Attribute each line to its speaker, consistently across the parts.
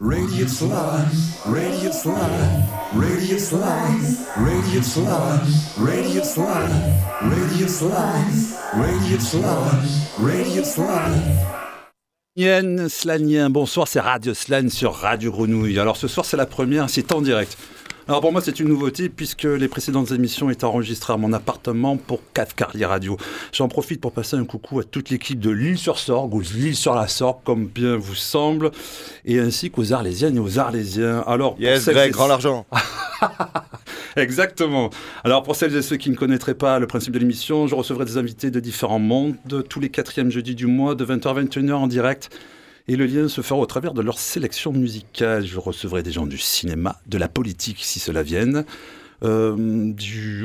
Speaker 1: Radio Slime, Radio Slime, Radio Slime, Radio Slime, Radio Slime, Radio Slime, Radio Slime, Radio Slime.
Speaker 2: Yen, Slanien, bonsoir, c'est Radio Slan sur Radio Grenouille. Alors ce soir c'est la première, c'est en direct. Alors pour moi c'est une nouveauté puisque les précédentes émissions étaient enregistrées à mon appartement pour 4 Carlier Radio. J'en profite pour passer un coucou à toute l'équipe de l'île sur Sorgue ou l'île sur la Sorgue comme bien vous semble et ainsi qu'aux Arlésiennes et aux Arlésiens. Alors
Speaker 3: Yes, Greg, grand l'argent.
Speaker 2: Exactement. Alors pour celles et ceux qui ne connaîtraient pas le principe de l'émission, je recevrai des invités de différents mondes tous les quatrièmes jeudis du mois de 20h à 21h en direct. Et le lien se fera au travers de leur sélection musicale. Je recevrai des gens du cinéma, de la politique si cela vienne, euh,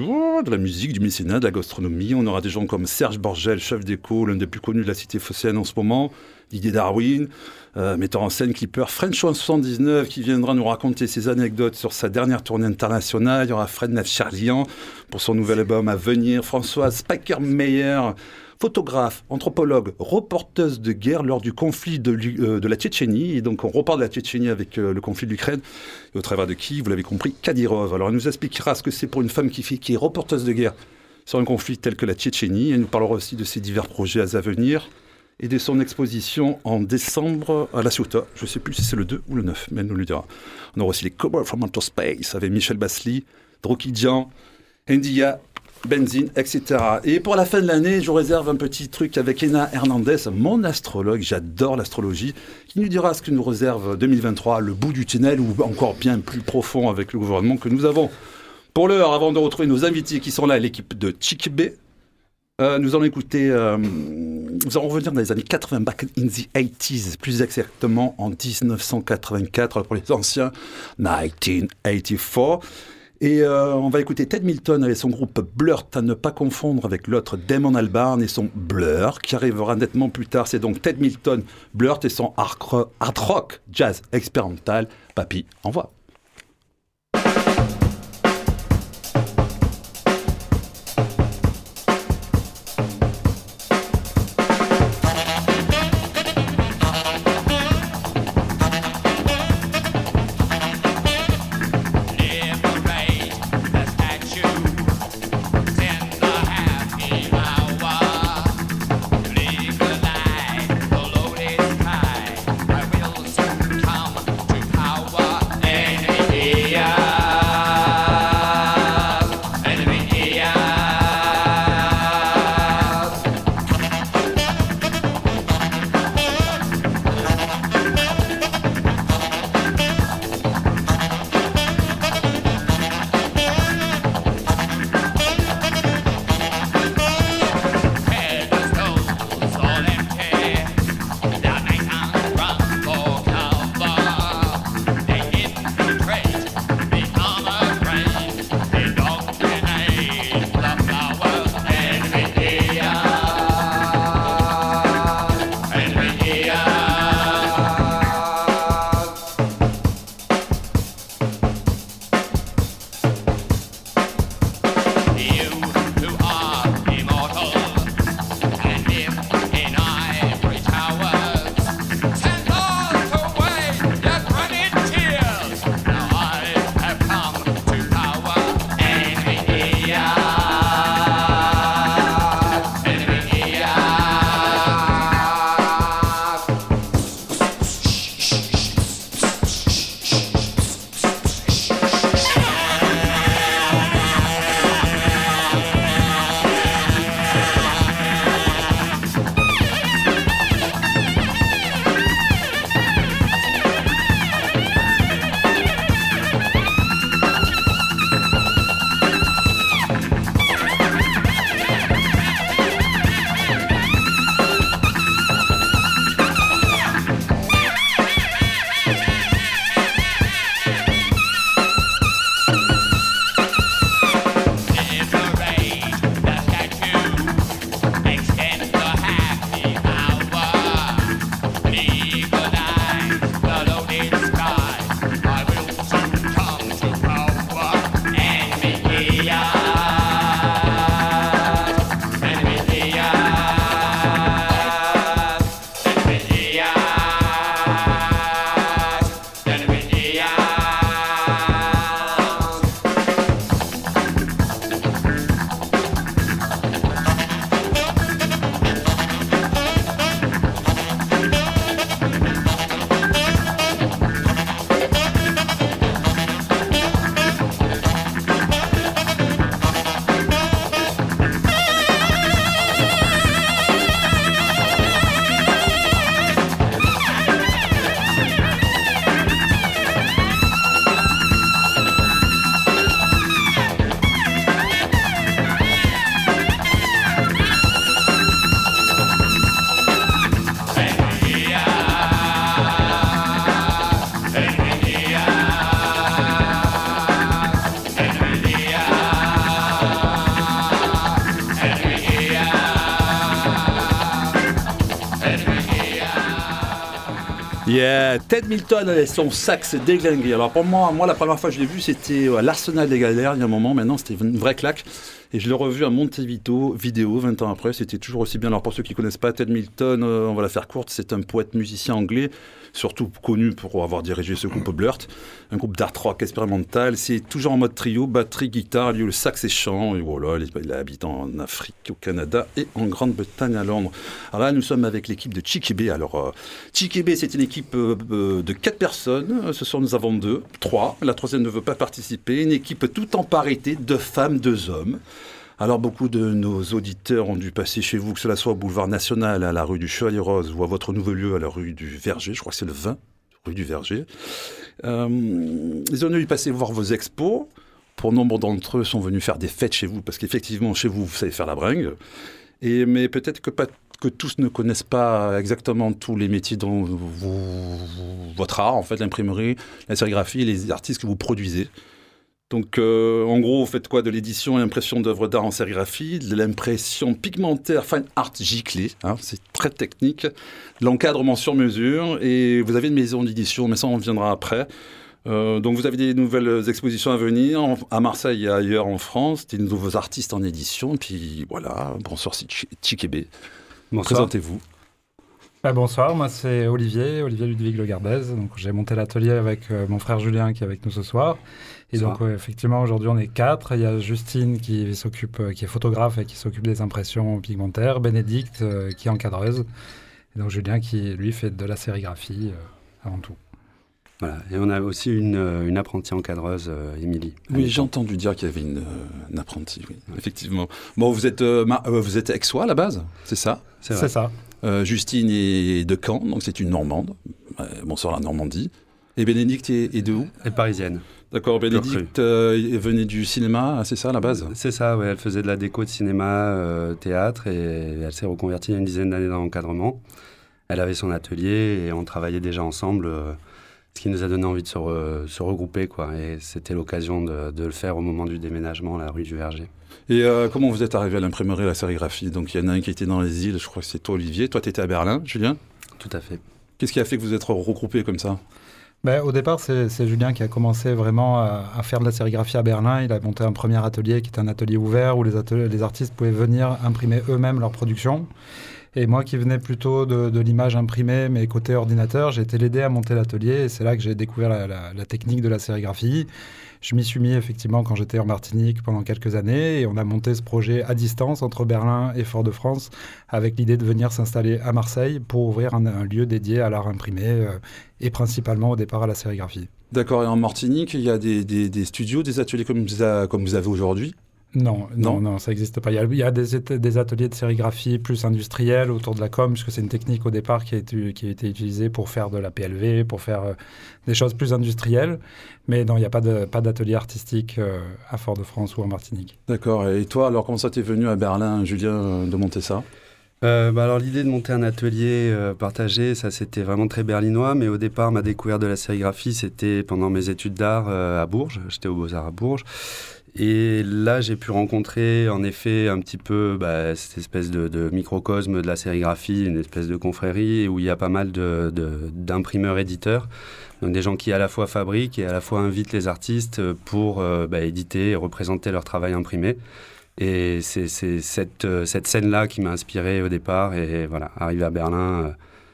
Speaker 2: oh, de la musique, du mécénat, de la gastronomie. On aura des gens comme Serge Borgel, chef d'écho, l'un des plus connus de la cité phocéenne en ce moment, Didier Darwin, euh, metteur en scène, clipper, French 79 qui viendra nous raconter ses anecdotes sur sa dernière tournée internationale. Il y aura Fred Nafcharlian pour son nouvel album à venir, Françoise Spackermeyer, photographe, anthropologue, reporteuse de guerre lors du conflit euh, de la Tchétchénie. Et donc on repart de la Tchétchénie avec euh, le conflit de l'Ukraine, au travers de qui, vous l'avez compris, Kadyrov. Alors elle nous expliquera ce que c'est pour une femme qui, qui est reporteuse de guerre sur un conflit tel que la Tchétchénie. Elle nous parlera aussi de ses divers projets à venir et de son exposition en décembre à la Ciotat. Je ne sais plus si c'est le 2 ou le 9, mais elle nous le dira. On aura aussi les Cowboys from Outer Space avec Michel Basli, Drokidjan, India, Benzine, etc. Et pour la fin de l'année, je vous réserve un petit truc avec Ena Hernandez, mon astrologue, j'adore l'astrologie, qui nous dira ce que nous réserve 2023, le bout du tunnel ou encore bien plus profond avec le gouvernement que nous avons. Pour l'heure, avant de retrouver nos invités qui sont là, l'équipe de Chick B, euh, nous allons écouter, euh, nous allons revenir dans les années 80, back in the 80s, plus exactement en 1984 pour les anciens, 1984. Et euh, on va écouter Ted Milton avec son groupe Blur, à ne pas confondre avec l'autre Damon Albarn et son Blur, qui arrivera nettement plus tard. C'est donc Ted Milton, Blur et son hard rock, jazz expérimental. Papy, envoie. Yeah, Ted Milton et son sax déglingué. Alors pour moi, moi la première fois que je l'ai vu, c'était à l'Arsenal des Galères il y a un moment. Maintenant, c'était une vraie claque. Et je l'ai revu à Montevideo, vidéo, 20 ans après. C'était toujours aussi bien. Alors pour ceux qui connaissent pas Ted Milton, euh, on va la faire courte. C'est un poète musicien anglais, surtout connu pour avoir dirigé ce groupe Blurt, un groupe d'art rock expérimental. C'est toujours en mode trio, batterie, guitare, lieu le sax et chant. Et voilà, il habite en Afrique, au Canada et en Grande-Bretagne à Londres. Alors là, nous sommes avec l'équipe de Chikebe. Alors euh, Chikebe, c'est une équipe euh, euh, de quatre personnes. Ce soir, nous avons deux, trois. La troisième ne veut pas participer. Une équipe tout en parité, deux femmes, deux hommes. Alors beaucoup de nos auditeurs ont dû passer chez vous, que cela soit au boulevard National, à la rue du Chevalier Rose ou à votre nouveau lieu, à la rue du Verger. Je crois que c'est le 20, rue du Verger. Euh, ils ont dû passer voir vos expos. Pour nombre d'entre eux sont venus faire des fêtes chez vous, parce qu'effectivement, chez vous, vous savez faire la bringue. Et, mais peut-être que, que tous ne connaissent pas exactement tous les métiers dont vous, votre art, en fait, l'imprimerie, la sérigraphie les artistes que vous produisez. Donc, euh, en gros, vous faites quoi De l'édition et l'impression d'œuvres d'art en sérigraphie, de l'impression pigmentaire, fine art giclée, hein, c'est très technique, l'encadrement sur mesure, et vous avez une maison d'édition, mais ça, on viendra après. Euh, donc, vous avez des nouvelles expositions à venir en- à Marseille et ailleurs en France, des nouveaux artistes en édition, et puis voilà, bonsoir, Chikebe. Présentez-vous.
Speaker 3: Bah, bonsoir, moi c'est Olivier, Olivier Ludwig Le Gardez. Donc j'ai monté l'atelier avec euh, mon frère Julien qui est avec nous ce soir. Et
Speaker 2: Bonsoir.
Speaker 3: donc ouais, effectivement aujourd'hui on est quatre. Il y a Justine qui s'occupe, euh, qui est photographe et qui s'occupe des impressions pigmentaires. Bénédicte euh, qui est encadreuse. Et donc Julien qui lui fait de la sérigraphie euh, avant tout.
Speaker 4: Voilà. Et on a aussi une, euh, une apprentie encadreuse, euh, Émilie.
Speaker 2: Oui, j'ai entendu dire qu'il y avait une, euh, une apprentie, oui, effectivement. Bon, vous êtes, euh, ma- euh, vous êtes aixois à la base, c'est ça?
Speaker 4: C'est
Speaker 3: ça.
Speaker 2: Euh, Justine est de Caen, donc c'est une Normande. Euh, bonsoir la Normandie. Et Bénédicte est, est de où?
Speaker 4: Et parisienne.
Speaker 2: D'accord, Bénédicte euh, elle venait du cinéma, c'est ça à la base?
Speaker 4: C'est ça, ouais. Elle faisait de la déco de cinéma, euh, théâtre, et elle s'est reconvertie il y a une dizaine d'années dans l'encadrement. Elle avait son atelier et on travaillait déjà ensemble, euh, ce qui nous a donné envie de se, re- se regrouper, quoi. Et c'était l'occasion de, de le faire au moment du déménagement à la rue du Verger.
Speaker 2: Et euh, comment vous êtes arrivé à l'imprimerie et à la sérigraphie? Donc il y en a un qui était dans les îles, je crois que c'est toi Olivier. Toi tu étais à Berlin, Julien?
Speaker 4: Tout à fait.
Speaker 2: Qu'est-ce qui a fait que vous êtes regroupés comme ça?
Speaker 3: Ben, au départ, c'est Julien qui a commencé vraiment à, à faire de la sérigraphie à Berlin. Il a monté un premier atelier qui est un atelier ouvert où les, ateliers- les artistes pouvaient venir imprimer eux-mêmes leur production. Et moi qui venais plutôt de, de l'image imprimée, mais côté ordinateur, j'ai été l'aider à monter l'atelier. Et c'est là que j'ai découvert la, la- la technique de la sérigraphie. Je m'y suis mis effectivement quand j'étais en Martinique pendant quelques années. Et on a monté ce projet à distance entre Berlin et Fort-de-France avec l'idée de venir s'installer à Marseille pour ouvrir un, lieu dédié à l'art imprimé euh, et principalement au départ à la sérigraphie.
Speaker 2: D'accord, et en Martinique, il y a des, studios, des ateliers comme vous avez aujourd'hui?
Speaker 3: Non,
Speaker 2: Non.
Speaker 3: non, ça n'existe pas. Il y a, il y a des, ateliers de sérigraphie plus industriels autour de la com, puisque c'est une technique au départ qui a, été, qui a été utilisée pour faire de la PLV, pour faire euh, des choses plus industrielles. Mais non, il n'y a pas d'atelier artistique euh, à Fort-de-France ou en Martinique.
Speaker 2: D'accord, et toi alors comment ça t'est venu à Berlin, Julien, euh, de monter ça?
Speaker 4: Euh, bah alors l'idée de monter un atelier euh, partagé, ça c'était vraiment très berlinois, mais au départ ma découverte de la sérigraphie c'était pendant mes études d'art euh, à Bourges, j'étais aux Beaux-Arts à Bourges, et là j'ai pu rencontrer en effet un petit peu bah, cette espèce de, microcosme de la sérigraphie, une espèce de confrérie où il y a pas mal d'imprimeurs-éditeurs, donc des gens qui à la fois fabriquent et à la fois invitent les artistes pour euh, bah, éditer et représenter leur travail imprimé. Et c'est c'est cette, euh, cette scène-là qui m'a inspiré au départ. Et voilà, arrivé à Berlin, euh,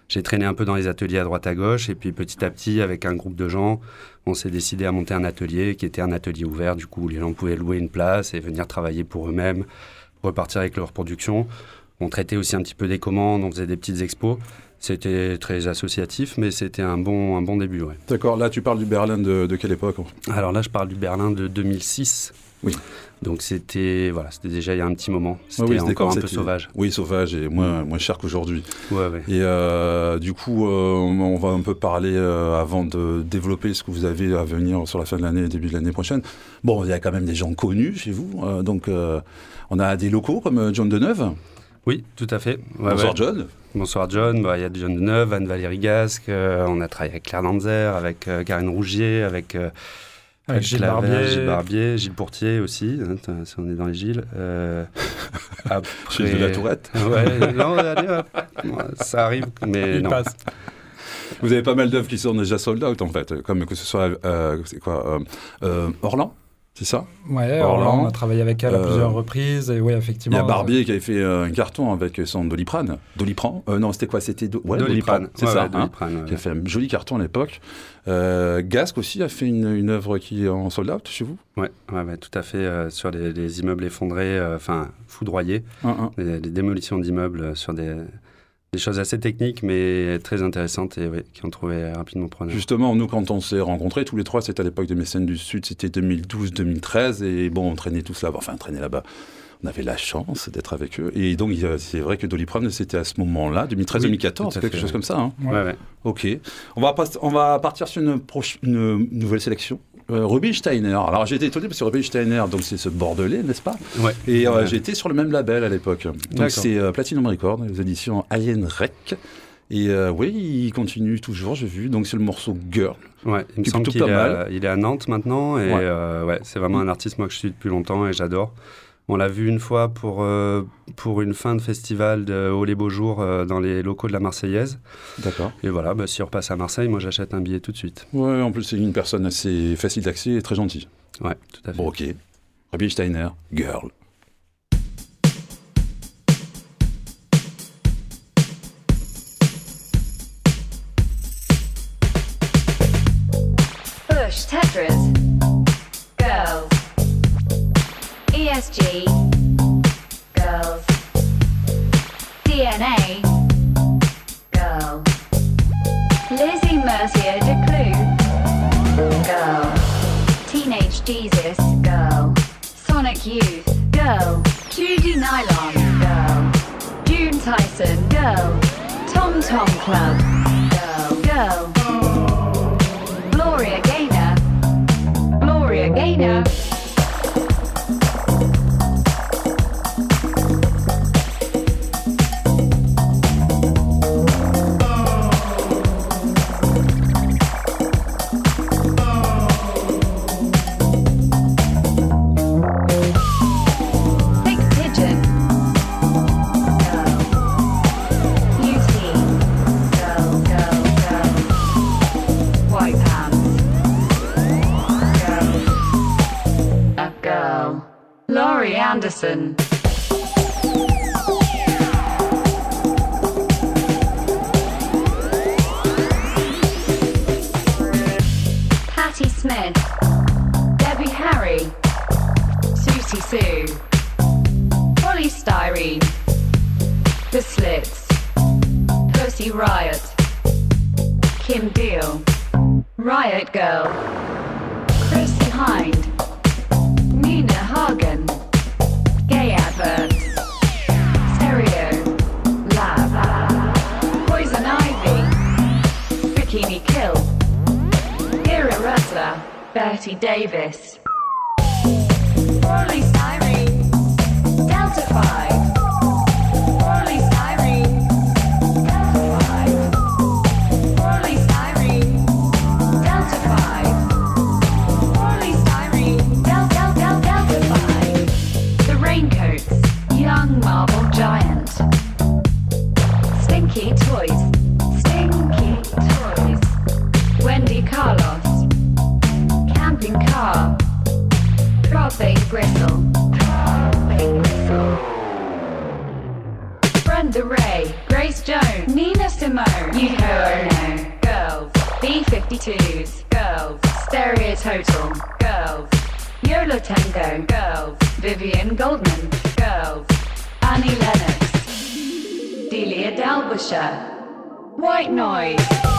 Speaker 4: j'ai traîné un peu dans les ateliers à droite à gauche. Et puis petit à petit, avec un groupe de gens, on s'est décidé à monter un atelier qui était un atelier ouvert. Du coup, les gens pouvaient louer une place et venir travailler pour eux-mêmes, repartir avec leur production. On traitait aussi un petit peu des commandes, on faisait des petites expos. C'était très associatif, mais c'était un bon, un bon début. Ouais.
Speaker 2: D'accord, là tu parles du Berlin de, de quelle époque
Speaker 4: Alors là, je parle du Berlin de 2006.
Speaker 2: Oui.
Speaker 4: Donc c'était voilà, c'était déjà il y a un petit moment. C'était
Speaker 2: oui, c'était
Speaker 4: encore un peu sauvage.
Speaker 2: Oui, sauvage et moins, moins cher qu'aujourd'hui.
Speaker 4: Ouais, ouais.
Speaker 2: Et euh, du coup, euh, on va un peu parler euh, avant de développer ce que vous avez à venir sur la fin de l'année et début de l'année prochaine. Bon, il y a quand même des gens connus chez vous. donc, on a des locaux comme John Deneuve.
Speaker 4: Oui, tout à fait. Ouais,
Speaker 2: Bonsoir. John.
Speaker 4: Bonsoir John. Bah, Il y a John Deneuve, Anne-Valérie Gasque. on a travaillé avec Claire Danzer, avec Karine Rougier, avec,
Speaker 3: Avec Gilles Barbier.
Speaker 4: Gilles Barbier, Gilles Pourtier aussi. hein, on est dans les Gilles. Euh, après...
Speaker 2: Gilles de la Tourette.
Speaker 4: Ouais, non, allez, hop. Ouais, ça arrive, mais
Speaker 3: Il
Speaker 4: non.
Speaker 3: passe.
Speaker 2: Vous avez pas mal d'œuvres qui sont déjà sold out en fait, comme que ce soit euh, c'est quoi euh, euh, Orlan, c'est ça?
Speaker 3: Ouais,
Speaker 2: Orlan,
Speaker 3: on a travaillé avec elle à
Speaker 2: euh,
Speaker 3: plusieurs reprises. Et oui,
Speaker 2: Il
Speaker 3: effectivement.
Speaker 2: y a Barbier qui avait fait euh, un carton avec son Doliprane. Doliprane? Euh, Non, c'était quoi? C'était Do- ouais,
Speaker 4: Doliprane.
Speaker 2: c'est
Speaker 4: Ouais,
Speaker 2: ça.
Speaker 4: ouais,
Speaker 2: hein
Speaker 4: Doliprane, ouais.
Speaker 2: qui a fait un joli carton à l'époque. Euh, Gasque aussi a fait une, une œuvre qui est en sold out chez vous?
Speaker 4: Ouais, ouais, ouais, tout à fait. euh, sur les, les immeubles effondrés, euh, enfin foudroyés,
Speaker 2: Un, un.
Speaker 4: les, les démolitions d'immeubles euh, sur des, des choses assez techniques mais très intéressantes et qui ont trouvé rapidement preneur.
Speaker 2: Justement, nous, quand on s'est rencontrés, tous les trois, c'était à l'époque de Mécènes du Sud, c'était 2012-2013, et bon, on traînait tous là-bas, enfin, on traînait là-bas. On avait la chance d'être avec eux. Et donc, c'est vrai que Doliprane, c'était à ce moment-là, 2013-2014,
Speaker 4: tout à
Speaker 2: quelque chose comme ça. hein.
Speaker 3: Ouais.
Speaker 4: Ouais, ouais.
Speaker 2: Ok. On va, pas- on va partir sur une nouvelle sélection. Euh, Rubinsteiner. Alors, j'ai été étonné parce que Rubinsteiner, donc c'est ce Bordelais, n'est-ce pas
Speaker 4: Ouais.
Speaker 2: Et euh,
Speaker 4: Ouais.
Speaker 2: j'étais sur le même label à l'époque. Donc, c'est euh, Platinum Records, les éditions Alien Rec. Et euh, oui, il continue toujours, j'ai vu. Donc, c'est le morceau Girl.
Speaker 4: Ouais, il me semble qu'il est,
Speaker 2: pas
Speaker 4: à-
Speaker 2: mal.
Speaker 4: il est à Nantes maintenant et
Speaker 2: Ouais.
Speaker 4: ouais, c'est vraiment un artiste moi que je suis depuis longtemps et j'adore. On l'a vu une fois pour, euh, pour une fin de festival de Haut les Beaux Jours euh, dans les locaux de la Marseillaise.
Speaker 2: D'accord.
Speaker 4: Et voilà, bah, s'il repasse à Marseille, moi j'achète un billet tout de suite.
Speaker 2: Ouais, en plus, c'est une personne assez facile d'accès et très gentille.
Speaker 4: Ouais, tout à fait.
Speaker 2: Bon, ok. Rubinsteiner, Girl.
Speaker 5: Girls. DNA. Girl. Lizzie Mercier de Clue. Girl. Teenage Jesus. Girl. Sonic Youth. Girl. Judy Nylon. Girl. June Tyson. Girl. Tom Tom Club. Girl. Gloria Gaynor. Gloria Gaynor. Brenda Ray. Grace Jones. Nina Simone. Yuko Ono. Girls. B-52s. Girls. Stereo Total. Girls. Yola Tango. Girls. Vivian Goldman. Girls. Annie Lennox. Delia Dalbusher. White Noise.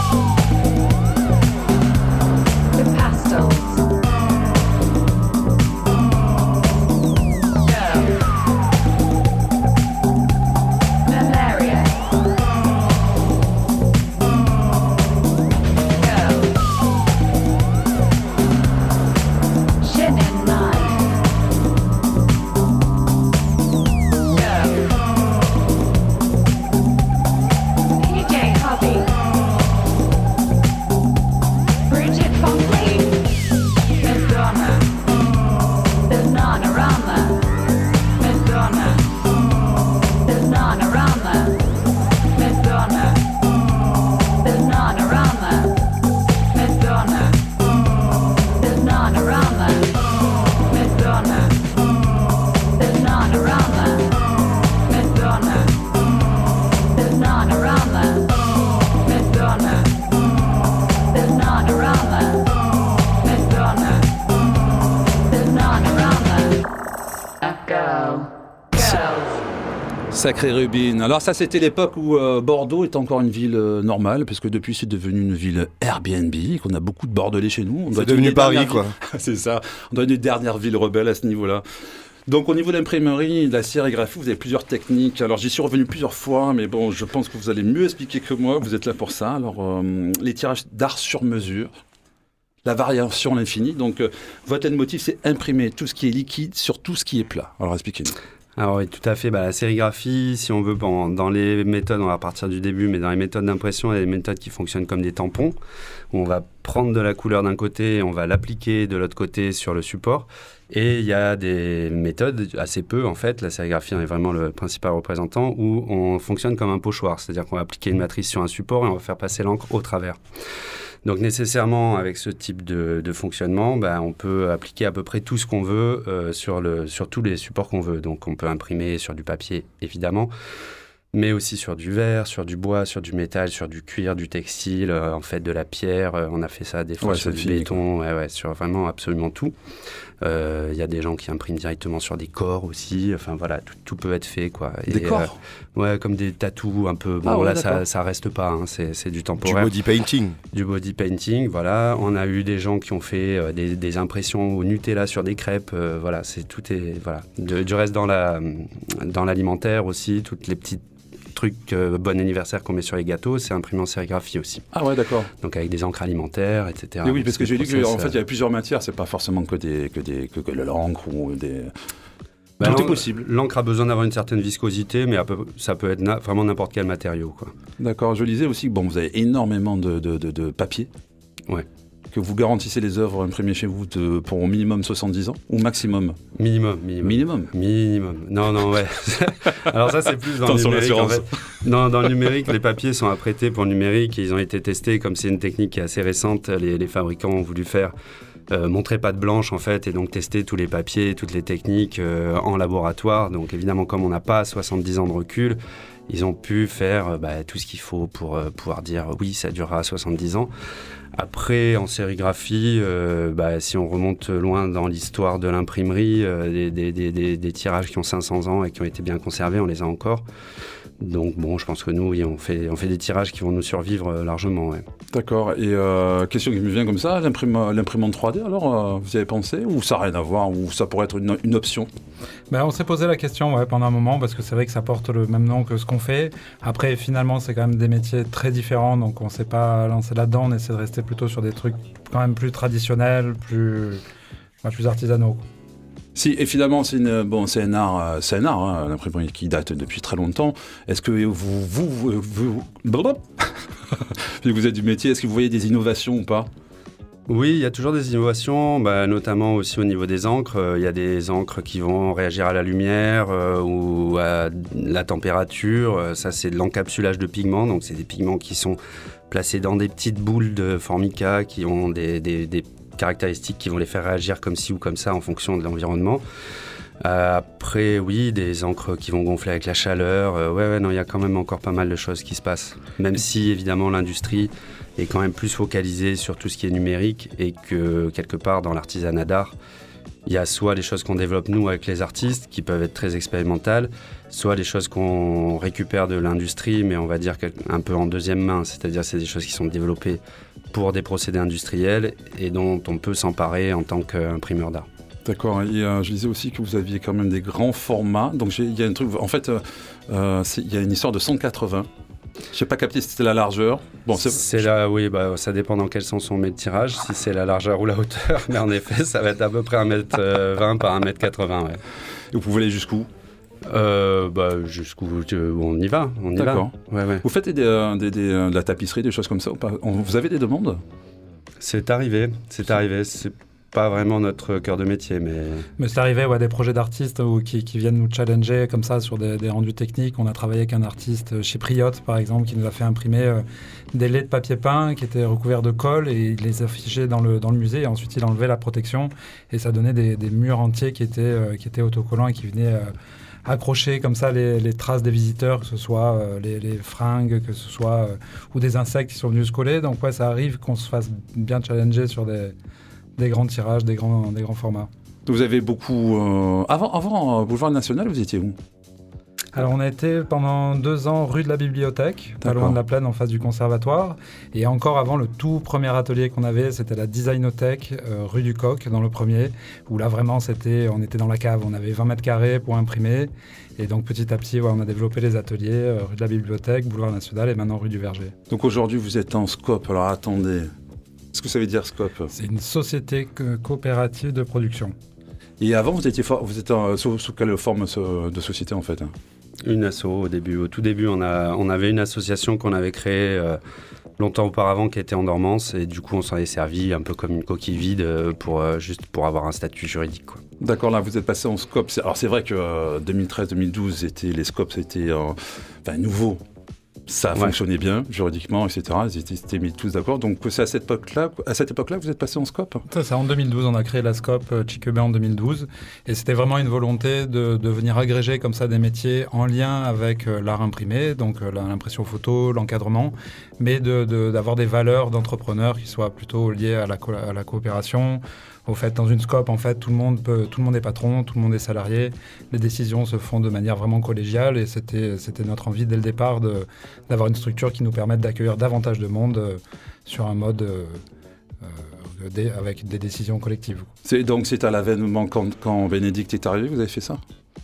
Speaker 2: Sacré Rubin. Alors ça, c'était l'époque où euh, Bordeaux est encore une ville euh, normale, parce que depuis, c'est devenu une ville Airbnb, qu'on a beaucoup de Bordelais chez nous.
Speaker 6: C'est devenu Paris, quoi.
Speaker 2: c'est ça. On doit être une des dernières villes rebelles à ce niveau-là. Donc au niveau de l'imprimerie, de la sérigraphie, vous avez plusieurs techniques. Alors j'y suis revenu plusieurs fois, mais bon, je pense que vous allez mieux expliquer que moi. Vous êtes là pour ça. Alors euh, les tirages d'art sur mesure, la variation à l'infini. Donc euh, votre leitmotiv, c'est imprimer tout ce qui est liquide sur tout ce qui est plat. Alors expliquez-nous.
Speaker 4: Alors oui, tout à fait. Bah, la sérigraphie, si on veut, dans les méthodes, on va partir du début, mais dans les méthodes d'impression, il y a des méthodes qui fonctionnent comme des tampons, où on va prendre de la couleur d'un côté et on va l'appliquer de l'autre côté sur le support. Et il y a des méthodes, assez peu en fait, la sérigraphie en est vraiment le principal représentant, où on fonctionne comme un pochoir, c'est-à-dire qu'on va appliquer une matrice sur un support et on va faire passer l'encre au travers. Donc nécessairement, avec ce type de, de fonctionnement, bah, on peut appliquer à peu près tout ce qu'on veut euh, sur, le, sur tous les supports qu'on veut. Donc on peut imprimer sur du papier, évidemment, mais aussi sur du verre, sur du bois, sur du métal, sur du cuir, du textile, euh, en fait de la pierre. euh, on a fait ça des fois
Speaker 2: Ouais,
Speaker 4: sur du
Speaker 2: fini,
Speaker 4: béton, ouais, ouais, sur vraiment absolument tout. Euh, Il y a des gens qui impriment directement sur des corps aussi. Enfin voilà, tout, tout peut être fait quoi. Et,
Speaker 2: Des corps
Speaker 4: euh, Ouais, comme des tatous un peu. Bon
Speaker 2: Ah ouais,
Speaker 4: là, ça, ça reste pas. hein, c'est c'est du
Speaker 6: Du
Speaker 4: temporaire
Speaker 6: body painting.
Speaker 4: du body painting, voilà. On a eu des gens qui ont fait euh, des, des impressions au Nutella sur des crêpes, euh, voilà. C'est tout est voilà. De- du reste dans la dans l'alimentaire aussi, toutes les petits trucs euh, bon anniversaire qu'on met sur les gâteaux, c'est imprimé en sérigraphie aussi.
Speaker 2: Ah ouais, d'accord.
Speaker 4: Donc avec des encres alimentaires, etc.
Speaker 2: Et oui, parce que j'ai lu qu'en fait, il y avait plusieurs matières. C'est pas forcément que des que des que, que l'encre ou des.
Speaker 4: Bah,
Speaker 2: Tout est possible.
Speaker 4: L'encre a besoin d'avoir une certaine viscosité, mais peu- ça peut être na- vraiment n'importe quel matériau.
Speaker 2: D'accord. Je lisais aussi que bon, vous avez énormément de, de, de, de papier.
Speaker 4: Ouais.
Speaker 2: Que vous garantissez les œuvres imprimées chez vous de- pour au minimum 70 ans ou maximum
Speaker 4: Minimum, minimum.
Speaker 2: Minimum.
Speaker 4: Minimum. Non, non, ouais. Alors ça, c'est plus dans le numérique. En fait. Non, dans le numérique, les papiers sont apprêtés pour le numérique et ils ont été testés. Comme c'est une technique qui est assez récente, les, les fabricants ont voulu faire euh, montrer patte blanche en fait et donc tester tous les papiers, toutes les techniques euh, en laboratoire. Donc évidemment, comme on n'a pas 70 ans de recul, ils ont pu faire euh, bah, tout ce qu'il faut pour euh, pouvoir dire oui, ça durera 70 ans. Après, en sérigraphie, euh, bah, si on remonte loin dans l'histoire de l'imprimerie, des tirages qui ont 500 ans et qui ont été bien conservés, on les a encore. Donc bon, je pense que nous, oui, on fait, on fait des tirages qui vont nous survivre euh, largement. ouais.
Speaker 2: D'accord. Et euh, question qui me vient comme ça, l'imprimante 3D, alors euh, vous y avez pensé ou ça n'a rien à voir ou ça pourrait être une, une option?
Speaker 3: Ben, on s'est posé la question ouais, pendant un moment parce que c'est vrai que ça porte le même nom que ce qu'on fait. Après, finalement, c'est quand même des métiers très différents, donc on s'est pas lancé là-dedans. On essaie de rester plutôt sur des trucs quand même plus traditionnels, plus, plus artisanaux.
Speaker 2: Si, et finalement, c'est bon, un art, euh, un art, hein, qui date depuis très longtemps. Est-ce que vous, vous, vous, vous- vous êtes du métier, est-ce que vous voyez des innovations ou pas?
Speaker 4: Oui, il y a toujours des innovations, bah, notamment aussi au niveau des encres. Euh, Il y a des encres qui vont réagir à la lumière euh, ou à la température. Ça, c'est de l'encapsulage de pigments. Donc, c'est des pigments qui sont placés dans des petites boules de formica qui ont des caractéristiques qui vont les faire réagir comme ci ou comme ça en fonction de l'environnement. Euh, après, oui, des encres qui vont gonfler avec la chaleur. Euh, ouais, ouais, non, il y a quand même encore pas mal de choses qui se passent. Même si, évidemment, l'industrie est quand même plus focalisée sur tout ce qui est numérique et que, quelque part, dans l'artisanat d'art, il y a soit les choses qu'on développe nous avec les artistes, qui peuvent être très expérimentales, soit les choses qu'on récupère de l'industrie, mais on va dire un peu en deuxième main. C'est-à-dire, c'est des choses qui sont développées pour des procédés industriels et dont on peut s'emparer en tant qu'imprimeur d'art.
Speaker 2: D'accord. Et euh, je disais aussi que vous aviez quand même des grands formats. Donc il y a un truc. En fait, euh, euh, il y a une histoire de 180. Je n'ai pas capté si c'était la largeur. Bon, c'est
Speaker 4: là, oui, bah, ça dépend dans quel sens on met le tirage, si c'est la largeur ou la hauteur. Mais en effet, ça va être à peu près 1m20 par 1m80. Ouais.
Speaker 2: Vous pouvez aller jusqu'où?
Speaker 4: Euh, bah, jusqu'où on y va, on y va.
Speaker 2: D'accord.
Speaker 4: Ouais, ouais.
Speaker 2: Vous faites des, euh, des- des, euh, de la tapisserie, des choses comme ça ou pas? On- Vous avez des demandes?
Speaker 4: C'est arrivé, c'est arrivé. C'est pas vraiment notre cœur de métier, mais
Speaker 3: Mais c'est arrivé, ouais, des projets d'artistes ou qui, qui viennent nous challenger comme ça sur des, des rendus techniques. On a travaillé avec un artiste chez Priot, par exemple, qui nous a fait imprimer euh, des laits de papier peint qui étaient recouverts de colle et il les affichait dans le, dans le musée. Et ensuite, il enlevait la protection et ça donnait des, des murs entiers qui étaient, euh, qui étaient autocollants et qui venaient euh, accrocher comme ça les, traces des visiteurs, que ce soit euh, les, fringues, que ce soit euh, ou des insectes qui sont venus se coller. Donc ouais, ça arrive qu'on se fasse bien challenger sur des, grands tirages, des grands, formats.
Speaker 2: Vous avez beaucoup. euh, Avant, avant Boulevard National, vous étiez où?
Speaker 3: Alors on a été pendant deux ans rue de la Bibliothèque, pas loin de la plaine en face du conservatoire. Et encore avant, le tout premier atelier qu'on avait, c'était la Designothèque, euh, rue du Coq, dans le premier, où là vraiment c'était, on était dans la cave, on avait 20 mètres carrés pour imprimer. Et donc petit à petit, ouais, on a développé les ateliers, euh, rue de la Bibliothèque, boulevard National et maintenant rue du Verger.
Speaker 2: Donc aujourd'hui, vous êtes en scope. Alors attendez. Qu'est-ce que ça veut dire scope?
Speaker 3: C'est une société co- coopérative de production.
Speaker 2: Et avant, vous étiez vous étiez sous, sous quelle forme de société en fait hein?
Speaker 4: Une asso au début. Au tout début, on, avait une association qu'on avait créée euh, longtemps auparavant qui était en dormance et du coup, on s'en est servi un peu comme une coquille vide euh, pour, euh, juste pour avoir un statut juridique.
Speaker 2: D'accord, là vous êtes passé en scope. Alors c'est vrai que euh, 2013-2012, était- les scopes c'était euh, enfin, nouveau. Ça
Speaker 4: Ouais.
Speaker 2: fonctionnait bien juridiquement, etc. Ils étaient, mis tous d'accord. Donc c'est à cette époque-là, à cette époque-là, que vous êtes passé en scope?
Speaker 3: Ça, c'est en 2012, on a créé la SCOP euh, Chiquebé en 2012. Et c'était vraiment une volonté de, de venir agréger comme ça des métiers en lien avec euh, l'art imprimé, donc euh, l'impression photo, l'encadrement, mais de- de- d'avoir des valeurs d'entrepreneurs qui soient plutôt liées à la, co- à la coopération. Au fait, dans une SCOP, en fait, tout le monde peut, tout le monde est patron, tout le monde est salarié. Les décisions se font de manière vraiment collégiale et c'était, c'était notre envie dès le départ de, d'avoir une structure qui nous permette d'accueillir davantage de monde euh, sur un mode euh, euh, des- avec des décisions collectives.
Speaker 2: C'est- Donc c'est à l'avènement quand, quand Bénédicte est arrivé, vous avez fait ça?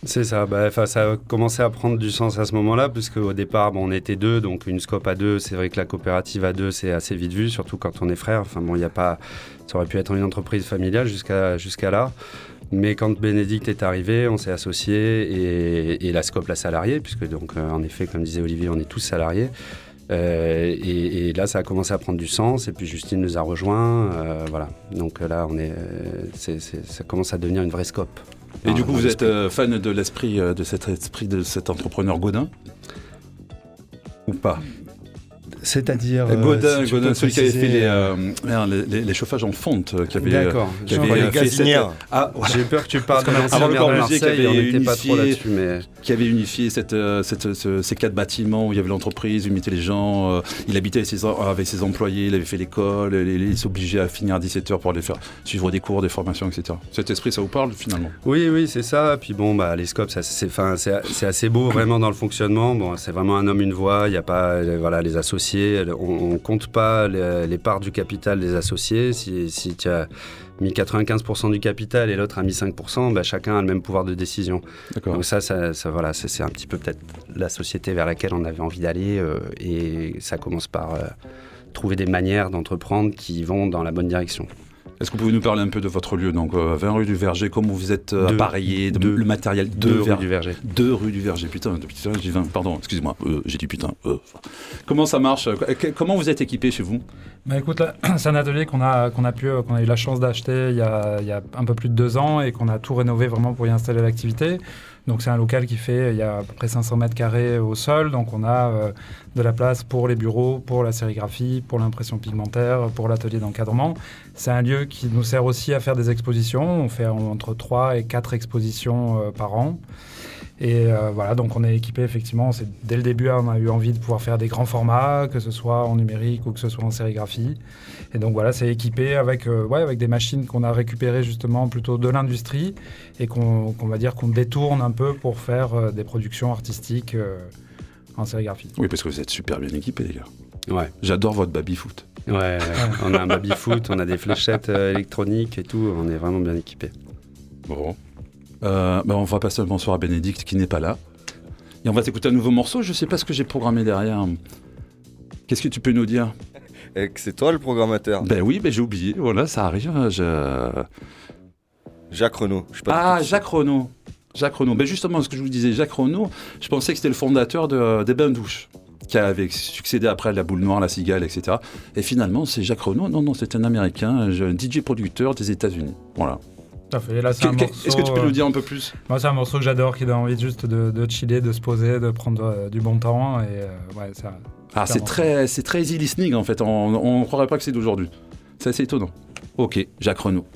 Speaker 4: C'est ça, bah, enfin, ça a commencé à prendre du sens à ce moment-là, puisque au départ, bon, on était deux, donc une scope à deux, c'est vrai que la coopérative à deux, c'est assez vite vu, surtout quand on est frère. Enfin bon, il y a pas, ça aurait pu être une entreprise familiale jusqu'à jusqu'à là. Mais quand Bénédicte est arrivé, on s'est associé et, et la scope l'a salarié, puisque donc euh, en effet, comme disait Olivier, on est tous salariés. Euh, et, et là, ça a commencé à prendre du sens. Et puis Justine nous a rejoints. euh, voilà. Donc euh, là, on est, ça commence à devenir une vraie scope.
Speaker 2: Et du coup, vous êtes fan de l'esprit de cet esprit de cet entrepreneur Godin ou pas?
Speaker 4: C'est-à-dire.
Speaker 2: Euh, Godin,
Speaker 4: si
Speaker 2: Godin, celui qui avait fait
Speaker 4: préciser,
Speaker 2: les,
Speaker 4: euh,
Speaker 2: les, les- les chauffages en fonte, euh, qui avait, euh,
Speaker 4: D'accord.
Speaker 2: qui
Speaker 4: Genre
Speaker 2: avait,
Speaker 4: les
Speaker 2: euh. Ah, ouais.
Speaker 4: J'ai peur que tu parles de l'ancien
Speaker 2: avant le
Speaker 4: maire de
Speaker 2: Corbusier qui
Speaker 4: Marseille,
Speaker 2: avait
Speaker 4: on n'était pas trop
Speaker 2: unifié-
Speaker 4: là-dessus, mais
Speaker 2: qui avait unifié cette, euh, cette- ce- ces quatre bâtiments où il y avait l'entreprise, où il mettait les gens, euh, il habitait avec ses, avec ses employés, il avait fait l'école, il, il s'obligeait à finir à 17h pour aller faire suivre des cours, des formations, etc. Cet esprit, ça vous parle finalement?
Speaker 4: Oui, oui, c'est ça. Puis bon, bah, les scopes, c'est, enfin, c'est, c'est assez beau vraiment dans le fonctionnement. Bon, c'est vraiment un homme, une voix. Il n'y a pas, voilà, les associés. On, on compte pas les, les parts du capital des associés. Si, si tu as mis 95% du capital et l'autre a mis 5%, bah, chacun a le même pouvoir de décision. Donc ça, ça, ça, voilà, c'est, c'est un petit peu peut-être la société vers laquelle on avait envie d'aller. euh, et ça commence par euh, trouver des manières d'entreprendre qui vont dans la bonne direction.
Speaker 2: Est-ce que vous pouvez nous parler un peu de votre lieu Donc, euh, 20 rue du Verger, comment vous êtes euh,
Speaker 4: Deux.
Speaker 2: appareillé, de-
Speaker 4: Deux.
Speaker 2: le matériel,
Speaker 4: Deux
Speaker 2: deux
Speaker 4: rue du Verger.
Speaker 2: Deux rue du Verger, putain, depuis tout à l'heure, j'ai dit 20, pardon, excusez-moi, euh, j'ai dit putain. euh. Comment ça marche euh, Comment vous êtes équipé chez vous?
Speaker 3: Bah écoute, c'est un atelier qu'on a, qu'on a, pu, euh, qu'on a eu la chance d'acheter il y a un peu plus de deux ans et qu'on a tout rénové vraiment pour y installer l'activité. Donc c'est un local qui fait, il y a à peu près 500 mètres carrés au sol, donc on a euh, de la place pour les bureaux, pour la sérigraphie, pour l'impression pigmentaire, pour l'atelier d'encadrement. C'est un lieu qui nous sert aussi à faire des expositions. On fait entre 3 et 4 expositions euh, par an. Et euh, voilà, donc on est équipé effectivement. C'est dès le début, on a eu envie de pouvoir faire des grands formats, que ce soit en numérique ou que ce soit en sérigraphie. Et donc voilà, c'est équipé avec, euh, ouais, avec des machines qu'on a récupérées justement plutôt de l'industrie et qu'on va dire qu'on détourne un peu pour faire euh, des productions artistiques euh, en sérigraphie.
Speaker 2: Oui, parce que vous êtes super bien équipé, les gars.
Speaker 4: Ouais.
Speaker 2: J'adore votre baby-foot.
Speaker 4: Ouais, ouais. on a un baby-foot, on a des fléchettes électroniques et tout, on est vraiment bien équipés.
Speaker 2: Bon. Euh, bah, on va passer un bonsoir à Bénédicte qui n'est pas là. Et on va t'écouter un nouveau morceau. Je sais pas ce que j'ai programmé derrière. Qu'est-ce que tu peux nous dire?
Speaker 6: Que c'est toi le programmateur.
Speaker 2: Ben oui, ben j'ai oublié. Voilà, ça arrive. Je...
Speaker 6: Jacques Renaud. Je sais pas
Speaker 2: Ah. Jacques Renaud. Jacques Renaud. Ben justement, ce que je vous disais, Jacques Renaud, je pensais que c'était le fondateur de, des bains douches, qui avait succédé après la boule noire, la cigale, etc. Et finalement, c'est Jacques Renaud. Non, non, c'est un Américain, un DJ producteur des États-Unis. Voilà. Est-ce que tu peux
Speaker 3: euh,
Speaker 2: nous dire un peu plus?
Speaker 3: Moi, c'est un morceau que j'adore, qui donne envie juste de, de chiller, de se poser, de prendre euh, du bon temps. Et euh, ouais, ça.
Speaker 2: Ah, c'est très, c'est très easy listening en fait. On ne croirait pas que c'est d'aujourd'hui. C'est assez étonnant. Ok, Jacques Renaud.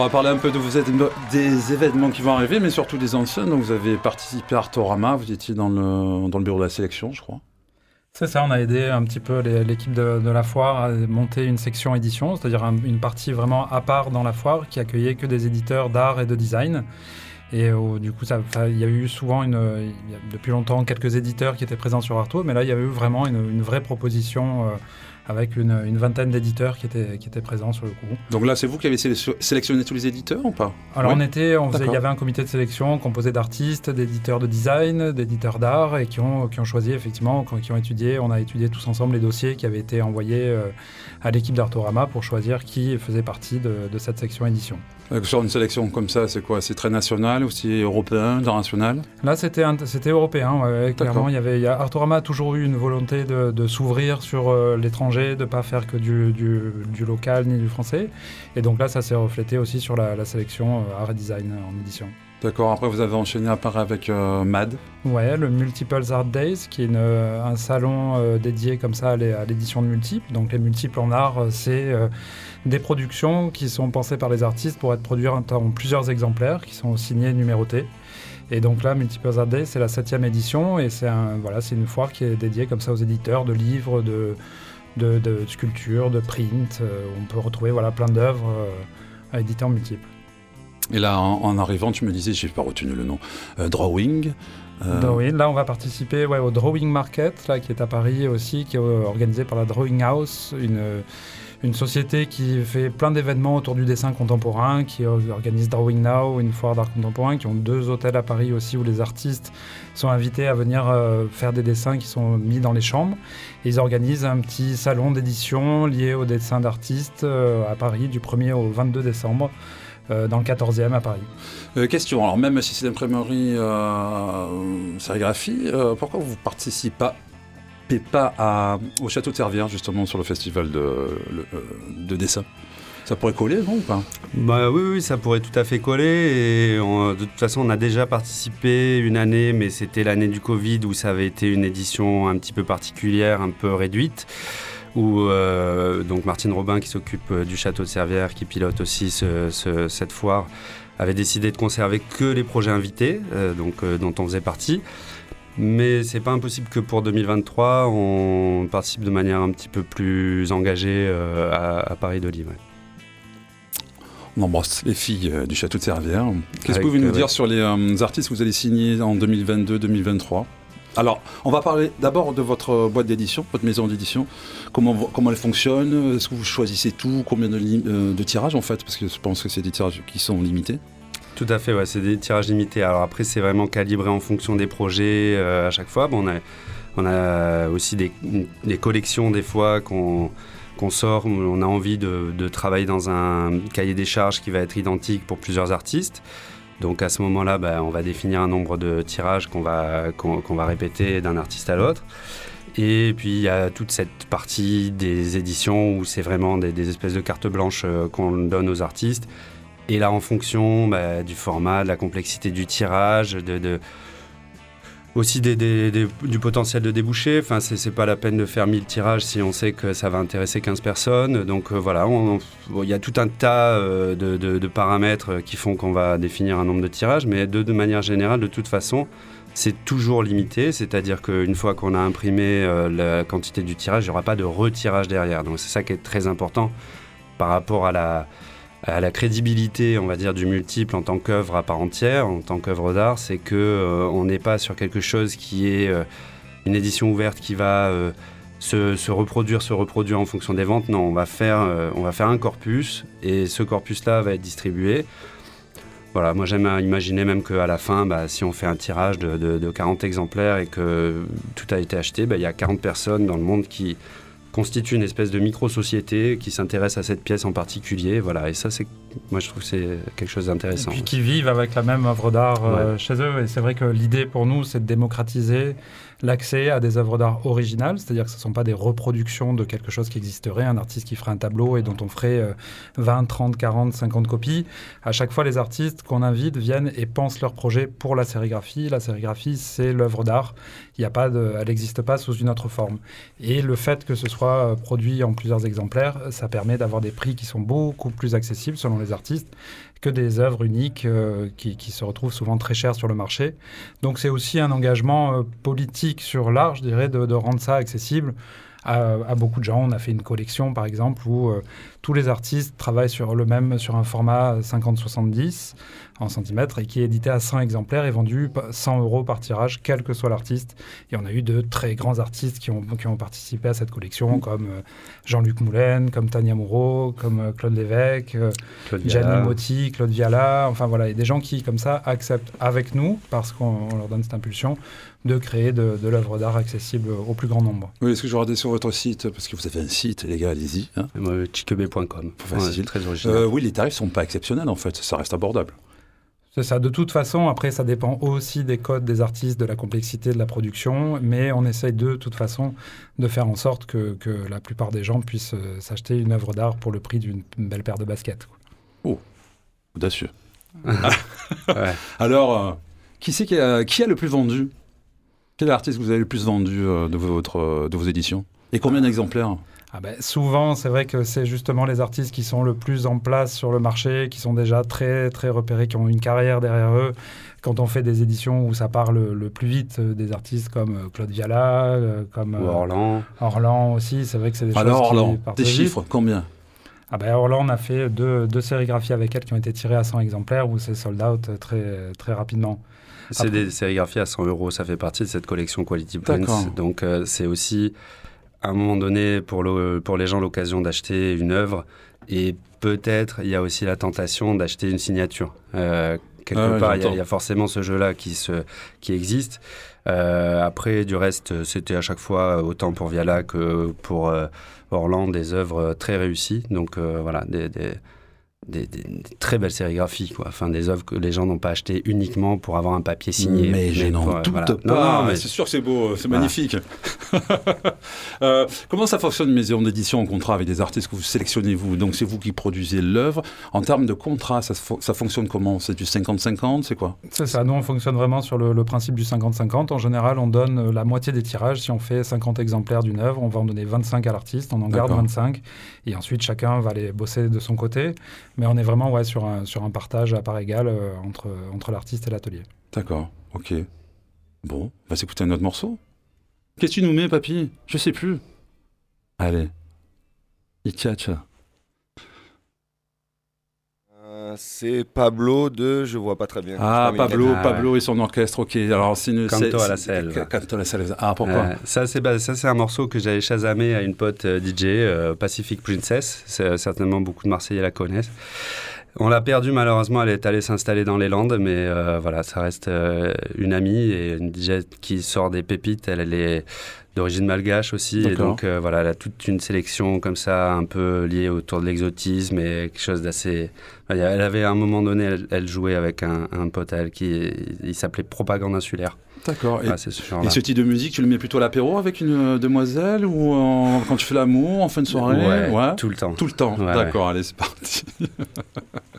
Speaker 2: On va parler un peu des événements qui vont arriver, mais surtout des anciens. Donc, vous avez participé à Artorama, vous étiez dans le, bureau de la sélection, je crois.
Speaker 3: C'est ça, on a aidé un petit peu l'équipe de, la foire à monter une section édition, c'est-à-dire un- une partie vraiment à part dans la foire qui accueillait que des éditeurs d'art et de design. Et euh, du coup, il y a eu souvent, depuis longtemps, quelques éditeurs qui étaient présents sur Arto, mais là, il y a eu vraiment une, une vraie proposition euh, avec une, une vingtaine d'éditeurs qui étaient, qui étaient présents sur le coup.
Speaker 2: Donc là, c'est vous qui avez sélection- sélectionné tous les éditeurs ou pas?
Speaker 3: Alors
Speaker 2: Ouais.
Speaker 3: on était, on faisait- il y avait un comité de sélection composé d'artistes, d'éditeurs de design, d'éditeurs d'art et qui ont, qui ont choisi effectivement, qui ont étudié, on a étudié tous ensemble les dossiers qui avaient été envoyés euh, à l'équipe d'Artorama pour choisir qui faisait partie de, de cette section édition.
Speaker 2: Euh, Sur une sélection comme ça, c'est quoi? C'est très national ou c'est européen, international?
Speaker 3: Là c'était un- c'était européen, ouais, clairement il y avait, il y a- Artorama a toujours eu une volonté de, de s'ouvrir sur euh, l'étranger, de pas faire que du, du, du local ni du français et donc là ça s'est reflété aussi sur la, la sélection euh, art et design en édition.
Speaker 2: D'accord, après vous avez enchaîné à part avec euh, MAD.
Speaker 3: Ouais, le Multiples Art Days, qui est euh, un salon euh, dédié comme ça à l'é- à l'édition de multiples. Donc les multiples en art, c'est des productions qui sont pensées par les artistes pour être produites en plusieurs exemplaires, qui sont signés et numérotés. Et donc là, Multiples Art Days, c'est la septième édition, et c'est une foire qui est dédiée comme ça aux éditeurs de livres, de, de, sculptures, de print. où on peut retrouver voilà, plein d'œuvres à éditer en multiples.
Speaker 2: Et là, en, arrivant, tu me disais, j'ai pas retenu le nom, euh, Drawing. euh,
Speaker 3: Drawing. Là, on va participer au Drawing Market, là, qui est à Paris aussi, qui est euh, organisé par la Drawing House, une, une société qui fait plein d'événements autour du dessin contemporain, qui organise Drawing Now, une foire d'art contemporain, qui ont deux hôtels à Paris aussi où les artistes sont invités à venir faire des dessins qui sont mis dans les chambres. Ils organisent un petit salon d'édition lié aux dessins d'artistes à Paris du 1er au 22 décembre. Euh, dans le 14e à Paris.
Speaker 2: Euh, question, alors même si c'est l'imprimerie euh, sérigraphie, euh, pourquoi vous participez pas, pas à- au château de Servières justement sur le festival de, le- de dessin? Ça pourrait coller, non ou pas?
Speaker 4: Bah oui, oui, ça pourrait tout à fait coller. Et on- de toute façon, on a déjà participé une année, mais c'était l'année du Covid où ça avait été une édition un petit peu particulière, un peu réduite. Où euh, donc Martine Robin, qui s'occupe euh, du château de Servières, qui pilote aussi ce- ce- cette foire, avait décidé de conserver que les projets invités, euh, donc euh, dont on faisait partie. Mais c'est pas impossible que pour 2023, on participe de manière un petit peu plus engagée à, à Paris d'Olive. ouais.
Speaker 2: On embrasse les filles du château de Servières. Qu'est-ce que vous pouvez nous dire sur les artistes que vous allez signer en 2022-2023 alors, on va parler d'abord de votre boîte d'édition, votre maison d'édition. Comment, elle fonctionne? Est-ce que vous choisissez tout? Combien euh, de tirages en fait? Parce que je pense que c'est des tirages qui sont limités.
Speaker 4: Tout à fait, ouais, c'est des tirages limités. Alors après, c'est vraiment calibré en fonction des projets euh, à chaque fois. Bon, on, a, aussi des, collections des fois qu'on qu'on sort. On a envie de travailler dans un cahier des charges qui va être identique pour plusieurs artistes. Donc à ce moment-là, bah, on va définir un nombre de tirages qu'on va, qu'on va répéter d'un artiste à l'autre. Et puis il y a toute cette partie des éditions où c'est vraiment des, espèces de cartes blanches euh, qu'on donne aux artistes. Et là, en fonction bah, du format, de la complexité du tirage, de- aussi du potentiel de débouché. Enfin, c'est pas la peine de faire 1000 tirages si on sait que ça va intéresser 15 personnes. Donc euh, voilà, il y a tout un tas euh, de, paramètres qui font qu'on va définir un nombre de tirages, mais de, manière générale, de toute façon, c'est toujours limité, c'est-à-dire qu'une fois qu'on a imprimé euh, la quantité du tirage, il n'y aura pas de retirage derrière. Donc c'est ça qui est très important par rapport à la, à la crédibilité, on va dire, du multiple en tant qu'œuvre à part entière, en tant qu'œuvre d'art, c'est que euh, on n'est pas sur quelque chose qui est euh, une édition ouverte qui va euh, se, reproduire, se reproduire en fonction des ventes. Non, on va faire, on va faire un corpus et ce corpus-là va être distribué. Voilà, moi j'aime imaginer même qu'à la fin, bah, si on fait un tirage de 40 exemplaires et que tout a été acheté, bah, il y a 40 personnes dans le monde qui constituent une espèce de micro-société qui s'intéresse à cette pièce en particulier. Voilà, et ça, c'est, moi je trouve que c'est quelque chose
Speaker 3: Et
Speaker 4: d'intéressant.
Speaker 3: puis qui vivent avec la même œuvre d'art euh, chez eux. Et c'est vrai que l'idée pour nous, c'est de démocratiser l'accès à des œuvres d'art originales, c'est-à-dire que ce ne sont pas des reproductions de quelque chose qui existerait, un artiste qui ferait un tableau et dont on ferait euh, 20, 30, 40, 50 copies. À chaque fois, les artistes qu'on invite viennent et pensent leur projet pour la sérigraphie. La sérigraphie, c'est l'œuvre d'art. Il a pas elle n'existe pas sous une autre forme. Et le fait que ce soit euh, produit en plusieurs exemplaires, ça permet d'avoir des prix qui sont beaucoup plus accessibles selon les artistes, que des œuvres uniques euh, qui, se retrouvent souvent très chères sur le marché. Donc c'est aussi un engagement euh, politique sur l'art, je dirais, de, de rendre ça accessible à, beaucoup de gens. On a fait une collection, par exemple, où euh, tous les artistes travaillent sur le même, sur un format 50-70 en centimètres et qui est édité à 100 exemplaires et vendu pa- 100 euros par tirage, quel que soit l'artiste. Et on a eu de très grands artistes qui ont, qui ont participé à cette collection, comme euh, Jean-Luc Moulin, comme Tania Moreau, comme euh, Claude Lévesque, euh,
Speaker 4: Claude.
Speaker 3: Gianni Motti, Claude Viala, enfin voilà, et des gens qui, comme ça, acceptent avec nous, parce qu'on on leur donne cette impulsion, de créer de, de l'œuvre d'art accessible au plus grand nombre.
Speaker 2: Oui, est-ce que je vais regarder sur votre site? Parce que vous avez un site, les gars, allez-y. hein.
Speaker 4: Moi, chiquebé.com.
Speaker 2: Facile.
Speaker 4: très original.
Speaker 2: Euh, oui, les tarifs sont pas exceptionnels en fait, ça reste abordable.
Speaker 3: C'est ça. De toute façon, après, ça dépend aussi des codes des artistes, de la complexité de la production, mais on essaye de toute façon de faire en sorte que, que la plupart des gens puissent euh, s'acheter une œuvre d'art pour le prix d'une une belle paire de baskets. quoi.
Speaker 2: Audacieux.
Speaker 4: Ouais.
Speaker 2: Alors, euh, qui c'est qui a, qui a le plus vendu? Quel que vous avez le plus vendu euh, de, votre, euh, de vos éditions? Et combien d'exemplaires?
Speaker 3: Ah ben, souvent, c'est vrai que c'est justement les artistes qui sont le plus en place sur le marché, qui sont déjà très très repérés, qui ont une carrière derrière eux. Quand on fait des éditions où ça parle le, le plus vite, euh, des artistes comme euh, Claude Viala, euh, comme
Speaker 4: Ou Orlan.
Speaker 3: Orlan aussi, c'est vrai que c'est des
Speaker 2: Alors,
Speaker 3: choses qui
Speaker 2: Orlan,
Speaker 3: partent
Speaker 2: des
Speaker 3: vite.
Speaker 2: chiffres, combien?
Speaker 3: Ah ben Orlan, on a fait deux, deux sérigraphies avec elle qui ont été tirées à 100 exemplaires où c'est sold out très, très rapidement.
Speaker 4: C'est des sérigraphies à 100 euros. Ça fait partie de cette collection Quality. Prints. Donc, euh, c'est aussi, à un moment donné, pour, le- pour les gens, l'occasion d'acheter une œuvre. Et peut-être, il y a aussi la tentation d'acheter une signature. Euh, quelque
Speaker 2: Ah ouais,
Speaker 4: part, il y a- y, forcément ce jeu-là qui, se, qui existe. Euh, après, du reste, c'était à chaque fois, autant pour Viala que pour euh, Orlan, des œuvres très réussies. Donc, euh, voilà, des... des des, des- des très belles sérigraphies, quoi. Enfin, des œuvres que les gens n'ont pas achetées uniquement pour avoir un papier signé.
Speaker 2: Mais je n'en doute
Speaker 4: voilà.
Speaker 2: pas.
Speaker 4: Non, non, mais
Speaker 2: C'est sûr c'est beau, c'est
Speaker 4: Voilà.
Speaker 2: magnifique. Euh, comment ça fonctionne, maison d'édition en contrat avec des artistes que vous sélectionnez vous? Donc c'est vous qui produisez l'œuvre. En termes de contrat, ça, fonctionne comment? C'est du 50-50 C'est quoi?
Speaker 3: C'est ça, nous on fonctionne vraiment sur le, le principe du 50-50. En général, on donne euh, la moitié des tirages. Si on fait 50 exemplaires d'une œuvre, on va en donner 25 à l'artiste, on en garde
Speaker 2: D'accord.
Speaker 3: 25. Et ensuite, chacun va les bosser de son côté. Mais on est vraiment ouais, sur, un, partage à part égale euh, entre, entre l'artiste et l'atelier.
Speaker 2: D'accord, ok. Bon, on va s'écouter un autre morceau. Qu'est-ce que tu nous mets, papy? Je sais plus. Allez. Itchacha.
Speaker 6: Euh, c'est Pablo de Je vois pas très bien.
Speaker 2: Ah, Pablo,
Speaker 4: Ah, ouais.
Speaker 2: Pablo et son orchestre, ok. Alors, c'est une.
Speaker 4: Canto à la selle.
Speaker 2: Canto à la selle. Ah, pourquoi
Speaker 4: Euh, ça, c'est bah, ça, c'est un morceau que j'avais chasamé à une pote euh, DJ, euh, Pacific Princess. C'est, certainement beaucoup de Marseillais la connaissent. On l'a perdue malheureusement, elle est allée s'installer dans les Landes, mais euh, voilà, ça reste euh, une amie et une DJ qui sort des pépites. Elle, elle est d'origine malgache aussi, et donc euh, voilà, elle a toute une sélection comme ça, un peu liée autour de l'exotisme et quelque chose d'assez. Elle avait à un moment donné, elle, elle jouait avec un, un pote à elle qui il s'appelait Propagande insulaire.
Speaker 2: D'accord. Et,
Speaker 4: ce
Speaker 2: et
Speaker 4: genre-là.
Speaker 2: ce type de musique, tu le mets plutôt à l'apéro avec une euh, demoiselle ou en- quand tu fais l'amour en fin de soirée?
Speaker 4: Ouais, tout le temps.
Speaker 2: Tout le temps.
Speaker 4: Ouais,
Speaker 2: D'accord, allez, c'est parti.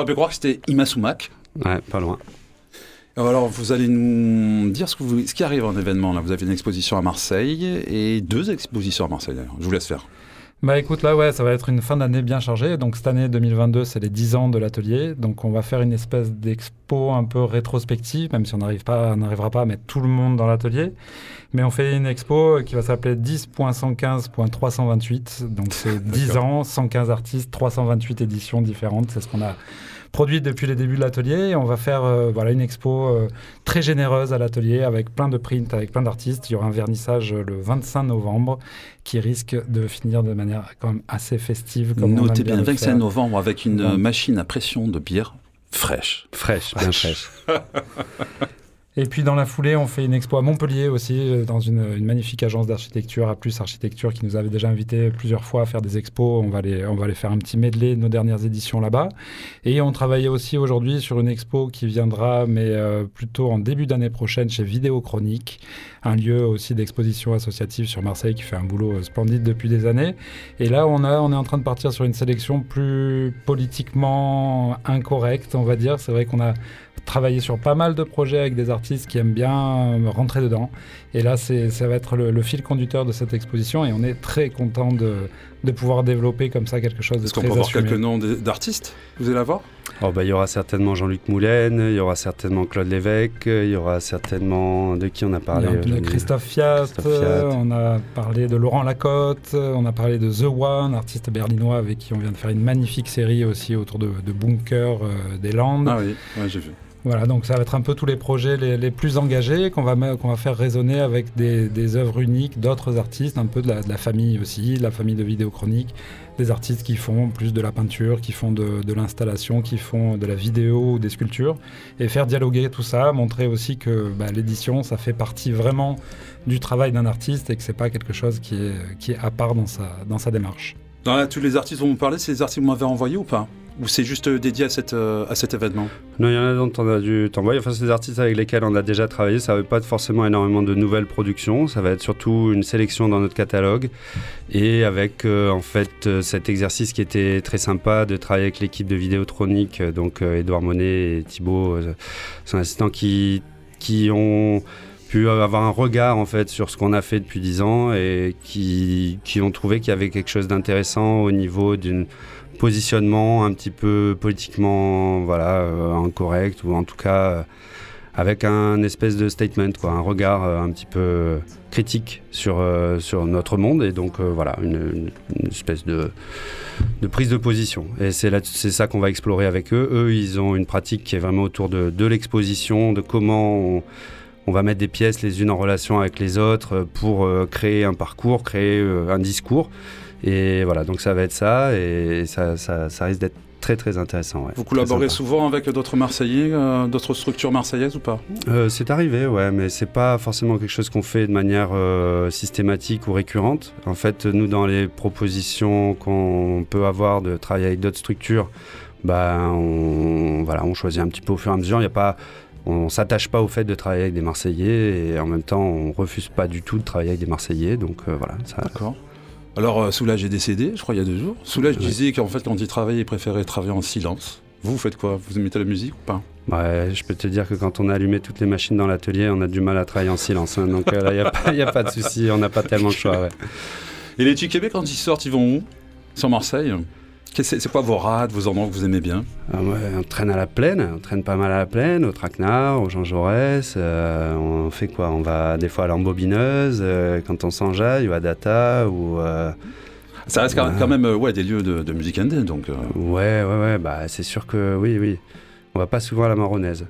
Speaker 2: Aurait pu croire que c'était Imasumak.
Speaker 4: Ouais, pas loin.
Speaker 2: Alors, vous allez nous dire ce, que vous- ce qui arrive en événement. Là, vous avez une exposition à Marseille et deux expositions à Marseille. d'ailleurs. Je vous laisse faire.
Speaker 3: Bah écoute, là, ouais, ça va être une fin d'année bien chargée. Donc cette année 2022, c'est les 10 ans de l'atelier. Donc on va faire une espèce d'expo un peu rétrospective, même si on n'arrive pas, on n'arrivera pas à mettre tout le monde dans l'atelier. Mais on fait une expo qui va s'appeler 10.115.328. Donc c'est 10 ans, 115 artistes, 328 éditions différentes. C'est ce qu'on a produit depuis les débuts de l'atelier. Et On va faire euh, voilà, une expo euh, très généreuse à l'atelier avec plein de prints, avec plein d'artistes. Il y aura un vernissage euh, le 25 novembre qui risque de finir de manière quand même assez festive. Comme on
Speaker 2: Notez bien,
Speaker 3: le
Speaker 2: 25
Speaker 3: faire.
Speaker 2: novembre avec une
Speaker 3: Ouais.
Speaker 2: machine à pression de bière fraîche.
Speaker 4: Fraîche, bien fraîche.
Speaker 3: Et puis dans la foulée, on fait une expo à Montpellier aussi, euh, dans une, magnifique agence d'architecture, A Plus Architecture, qui nous avait déjà invités plusieurs fois à faire des expos. On va les, on va les faire un petit medley de nos dernières éditions là-bas. Et on travaillait aussi aujourd'hui sur une expo qui viendra, mais euh, plutôt en début d'année prochaine chez Vidéo Chronique, un lieu aussi d'exposition associative sur Marseille qui fait un boulot euh, splendide depuis des années. Et là, on, a, on est en train de partir sur une sélection plus politiquement incorrecte, on va dire. C'est vrai qu'on a travaillé sur pas mal de projets avec des artistes qui aiment bien euh, rentrer dedans. Et là, c'est, ça va être le, le fil conducteur de cette exposition et on est très content de, de pouvoir développer comme ça quelque chose de
Speaker 2: Est-ce qu'on peut avoir
Speaker 3: assumé.
Speaker 2: quelques noms d'artistes Vous allez la voir
Speaker 4: Oh, bah, il y aura certainement Jean-Luc Moulin, il y aura certainement Claude Lévesque, il y aura certainement de qui on a parlé
Speaker 3: Il y a
Speaker 4: euh,
Speaker 3: Christophe Fiat,
Speaker 4: Christophe Fiat.
Speaker 3: euh, on a parlé de Laurent Lacotte, euh, on a parlé de The One, artiste berlinois avec qui on vient de faire une magnifique série aussi autour de, de bunkers euh, des Landes.
Speaker 2: Ah oui, ouais, j'ai vu.
Speaker 3: Voilà, donc ça va être un peu tous les projets les, plus engagés qu'on va, faire résonner avec des, œuvres uniques d'autres artistes, un peu de la, famille aussi, de la famille de vidéo chronique, des artistes qui font plus de la peinture, qui font de, l'installation, qui font de la vidéo ou des sculptures, et faire dialoguer tout ça, montrer aussi que bah, l'édition, ça fait partie vraiment du travail d'un artiste et que c'est pas quelque chose qui est, à part dans sa, démarche.
Speaker 2: Dans tous les artistes dont vous parlez, c'est les artistes que vous m'avez envoyés ou pas? Ou c'est juste euh, dédié euh, à cet événement?
Speaker 4: Non, il y en a dont on a dû t'envoyer. Enfin, c'est des artistes avec lesquels on a déjà travaillé. Ça ne va pas forcément énormément de nouvelles productions. Ça va être surtout une sélection dans notre catalogue. Et avec, euh, en fait, cet exercice qui était très sympa de travailler avec l'équipe de Vidéotronique, donc euh, Edouard Monet et Thibaut, euh, son assistant, qui, qui ont pu avoir un regard en fait sur ce qu'on a fait depuis 10 ans et qui ont trouvé qu'il y avait quelque chose d'intéressant au niveau d'une positionnement un petit peu politiquement voilà euh, incorrect ou en tout cas euh, avec un espèce de statement quoi un regard euh, un petit peu critique sur sur notre monde. Et donc voilà une, espèce de de prise de position. Et c'est ça qu'on va explorer avec eux. Eux ils ont une pratique qui est vraiment autour de, de l'exposition de comment on, va mettre des pièces les unes en relation avec les autres pour créer un parcours créer un discours et voilà, donc ça va être ça, et ça, ça, ça risque d'être très très intéressant. ouais.
Speaker 2: Vous collaborez souvent avec d'autres Marseillais, euh, d'autres structures marseillaises ou pas?
Speaker 4: Euh, c'est arrivé, ouais, mais c'est pas forcément quelque chose qu'on fait de manière euh, systématique ou récurrente. En fait, nous, dans les propositions qu'on peut avoir de travailler avec d'autres structures, bah, on, voilà, on choisit un petit peu au fur et à mesure. Il y a pas, on s'attache pas au fait de travailler avec des Marseillais et en même temps, on refuse pas du tout de travailler avec des Marseillais. Donc euh, voilà, ça.
Speaker 2: Alors, euh, Soulage est décédé, je crois, il y a deux jours. Soulage
Speaker 4: Ouais.
Speaker 2: disait qu'en fait, quand il travaillait, il préférait travailler en silence. Vous, vous faites quoi? Vous mettez la musique ou pas?
Speaker 4: Ouais, je peux te dire que quand on a allumé toutes les machines dans l'atelier, on a du mal à travailler en silence. hein. donc euh, là, il n'y a, pas- y a pas de souci, on n'a pas tellement le choix. ouais.
Speaker 2: Et les Québec, quand ils sortent, ils vont où? Sur Marseille? C'est quoi vos rades, vos endroits que vous aimez bien?
Speaker 4: Ah ouais, on traîne à la plaine, on traîne pas mal à la plaine, au Traquenard, au Jean Jaurès. euh, on fait quoi? On va des fois à l'embobineuse, euh, quand on s'enjaille, ou à Data, ou. euh,
Speaker 2: Ça reste quand même ouais, des lieux de, de musique indé, donc...
Speaker 4: ouais, ouais, ouais, bah c'est sûr que oui, oui. On va pas souvent à la Marronnaise.